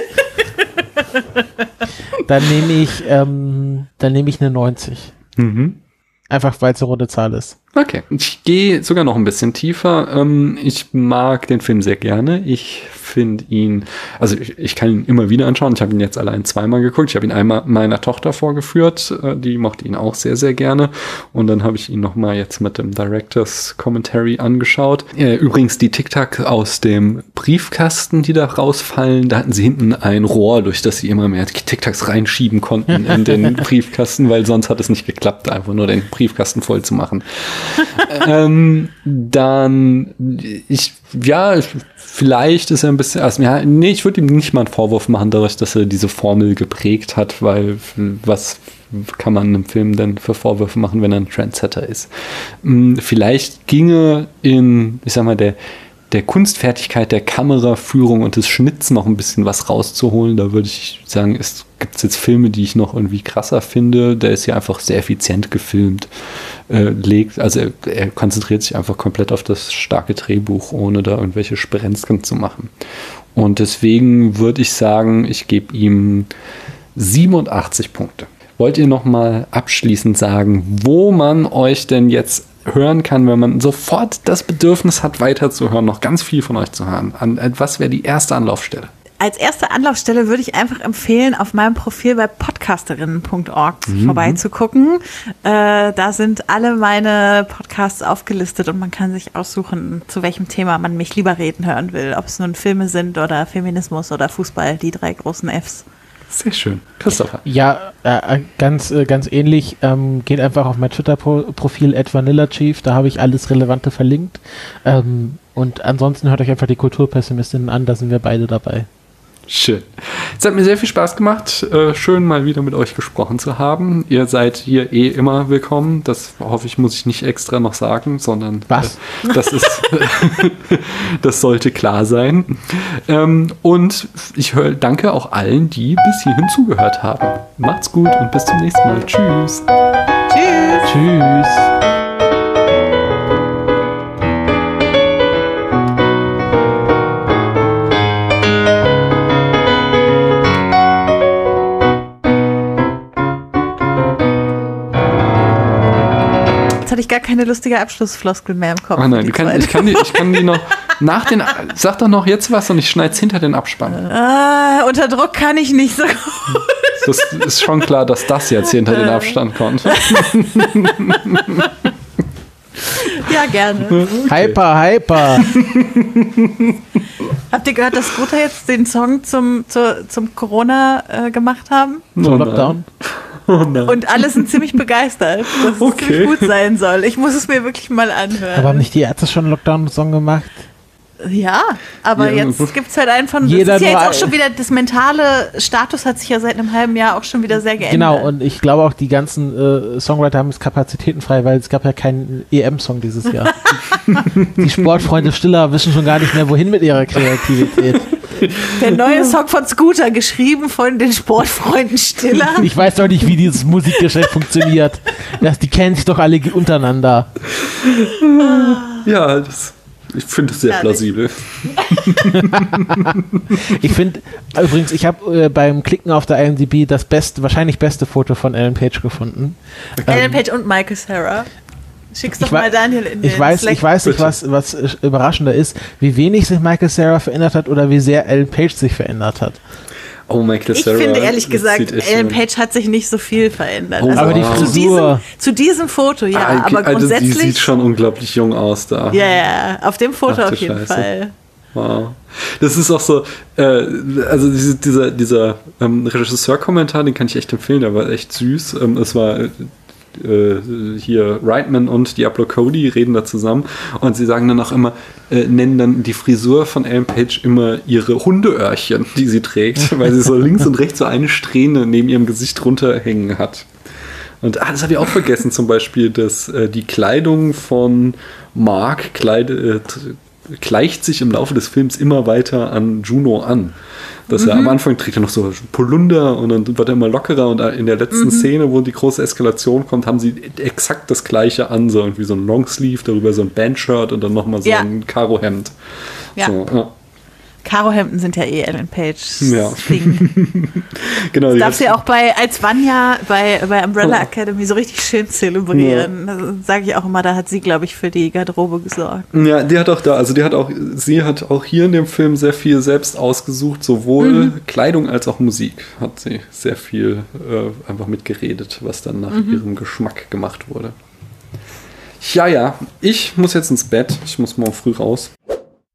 Dann nehme ich, ähm, dann nehme ich eine 90. Mhm. Einfach weil es eine runde Zahl ist. Okay, ich gehe sogar noch ein bisschen tiefer. Ähm, ich mag den Film sehr gerne. Ich finde ihn, also ich, ich kann ihn immer wieder anschauen. Ich habe ihn jetzt allein zweimal geguckt. Ich habe ihn einmal meiner Tochter vorgeführt. Äh, Die mochte ihn auch sehr, sehr gerne. Und dann habe ich ihn nochmal jetzt mit dem Directors Commentary angeschaut. Äh, Übrigens die Tic-Tac aus dem Briefkasten, die da rausfallen, da hatten sie hinten ein Rohr, durch das sie immer mehr Tic-Tacs reinschieben konnten in den Briefkasten, weil sonst hat es nicht geklappt, einfach nur den Briefkasten voll zu machen ähm, dann, ich, ja, vielleicht ist er ein bisschen, also, ja, nee, ich würde ihm nicht mal einen Vorwurf machen, dadurch, dass er diese Formel geprägt hat, weil was kann man einem Film denn für Vorwürfe machen, wenn er ein Trendsetter ist? Hm, Vielleicht ginge in, ich sag mal, der, der Kunstfertigkeit der Kameraführung und des Schnitts noch ein bisschen was rauszuholen. Da würde ich sagen, es gibt jetzt Filme, die ich noch irgendwie krasser finde. Der ist ja einfach sehr effizient gefilmt, äh, legt, also er, er konzentriert sich einfach komplett auf das starke Drehbuch, ohne da irgendwelche Sprenzken zu machen. Und deswegen würde ich sagen, ich gebe ihm 87 Punkte. Wollt ihr noch mal abschließend sagen, wo man euch denn jetzt hören kann, wenn man sofort das Bedürfnis hat, weiterzuhören, noch ganz viel von euch zu hören? An, was wäre die erste Anlaufstelle? Als erste Anlaufstelle würde ich einfach empfehlen, auf meinem Profil bei podcasterinnen.org vorbeizugucken. Äh, da sind alle meine Podcasts aufgelistet und man kann sich aussuchen, zu welchem Thema man mich lieber reden hören will. Ob es nun Filme sind oder Feminismus oder Fußball, die drei großen Fs. Sehr schön. Christopher. Ja, äh, ganz, äh, ganz ähnlich. Ähm, geht einfach auf mein Twitter-Profil @vanillachief. Da habe ich alles Relevante verlinkt. Ähm, und ansonsten hört euch einfach die Kulturpessimistinnen an. Da sind wir beide dabei. Schön. Es hat mir sehr viel Spaß gemacht. Äh, schön mal wieder mit euch gesprochen zu haben. Ihr seid hier eh immer willkommen. Das hoffe ich, muss ich nicht extra noch sagen, sondern Was? Äh, das ist, das sollte klar sein. Ähm, und ich hör, danke auch allen, die bis hierhin zugehört haben. Macht's gut und bis zum nächsten Mal. Tschüss. Tschüss! Tschüss. Hatte ich gar keine lustige Abschlussfloskel mehr im Kopf. Oh nein, kann, ich, kann die, ich kann die noch, Nach den, sag doch noch jetzt was und ich schneid's hinter den Abspann. Ah, unter Druck kann ich nicht so gut. Das ist schon klar, dass das jetzt hinter den Abstand kommt. Ja, gerne. Hyper, hyper. Habt ihr gehört, dass Scooter jetzt den Song zum, zur, zum Corona äh, gemacht haben? Oh Lockdown. Oh. Und alle sind ziemlich begeistert, dass es Okay. ziemlich gut sein soll. Ich muss es mir wirklich mal anhören. Aber haben nicht die Ärzte schon einen Lockdown-Song gemacht? Ja, aber Ja. jetzt gibt's halt einen von. Jeder das ist ja jetzt auch schon wieder, das mentale Status hat sich ja seit einem halben Jahr auch schon wieder sehr geändert. Genau, und ich glaube auch, die ganzen äh, Songwriter haben jetzt Kapazitäten frei, weil es gab ja keinen EM-Song dieses Jahr. die Sportfreunde Stiller wissen schon gar nicht mehr, wohin mit ihrer Kreativität. Der neue Song von Scooter, geschrieben von den Sportfreunden Stiller. Ich weiß doch nicht, wie dieses Musikgeschäft funktioniert. Das, die kennen sich doch alle untereinander. Ja, das, ich finde es sehr plausibel. Ich finde, übrigens, ich habe äh, beim Klicken auf der IMDb das beste, wahrscheinlich beste Foto von Ellen Page gefunden. Ellen Ähm, Page und Michael Sarah. Schick's doch Ich mal Daniel in den Ich weiß, Slack. ich weiß nicht, was, was überraschender ist, wie wenig sich Michael Sarah verändert hat oder wie sehr Ellen Page sich verändert hat. Oh, Michael Ich Cera, finde ehrlich gesagt, Ellen Page hat sich nicht so viel verändert. Oh, also Aber die wow. zu, diesem, Frisur. zu diesem Foto, ja, Ah, aber also die grundsätzlich. sieht schon unglaublich jung aus da. ja, ja, auf dem Foto Ach auf jeden Scheiße. Fall. Wow. Das ist auch so, äh, also diese, dieser, dieser ähm, Regisseur-Kommentar, den kann ich echt empfehlen, der war echt süß. Ähm, es war äh, hier Reitman und Diablo Cody reden da zusammen und sie sagen dann auch immer, äh, nennen dann die Frisur von Ellen Page immer ihre Hundeöhrchen, die sie trägt, weil sie so links und rechts so eine Strähne neben ihrem Gesicht runterhängen hat. Und ah, das habe ich auch vergessen, zum Beispiel, dass äh, die Kleidung von Mark kleid, äh, gleicht sich im Laufe des Films immer weiter an Juno an. Dass er am Anfang trägt er noch so Polunder und dann wird er immer lockerer und in der letzten Szene, wo die große Eskalation kommt, haben sie exakt das gleiche an, so irgendwie so ein Longsleeve, darüber so ein Bandshirt und dann nochmal so Ja. ein Karohemd. Ja. So, ja. Karohemden sind ja eh Ellen Page's Ja. Ding. Genau, die Darf sie hat- auch bei, als Vanya bei, bei Umbrella Oh. Academy so richtig schön zelebrieren. Das sage ich auch immer, da hat sie, glaube ich, für die Garderobe gesorgt. Ja, die hat auch da, also die hat auch, sie hat auch hier in dem Film sehr viel selbst ausgesucht, sowohl Kleidung als auch Musik. Hat sie sehr viel äh, einfach mitgeredet, was dann nach ihrem Geschmack gemacht wurde. Ja, ja, ich muss jetzt ins Bett. Ich muss morgen früh raus.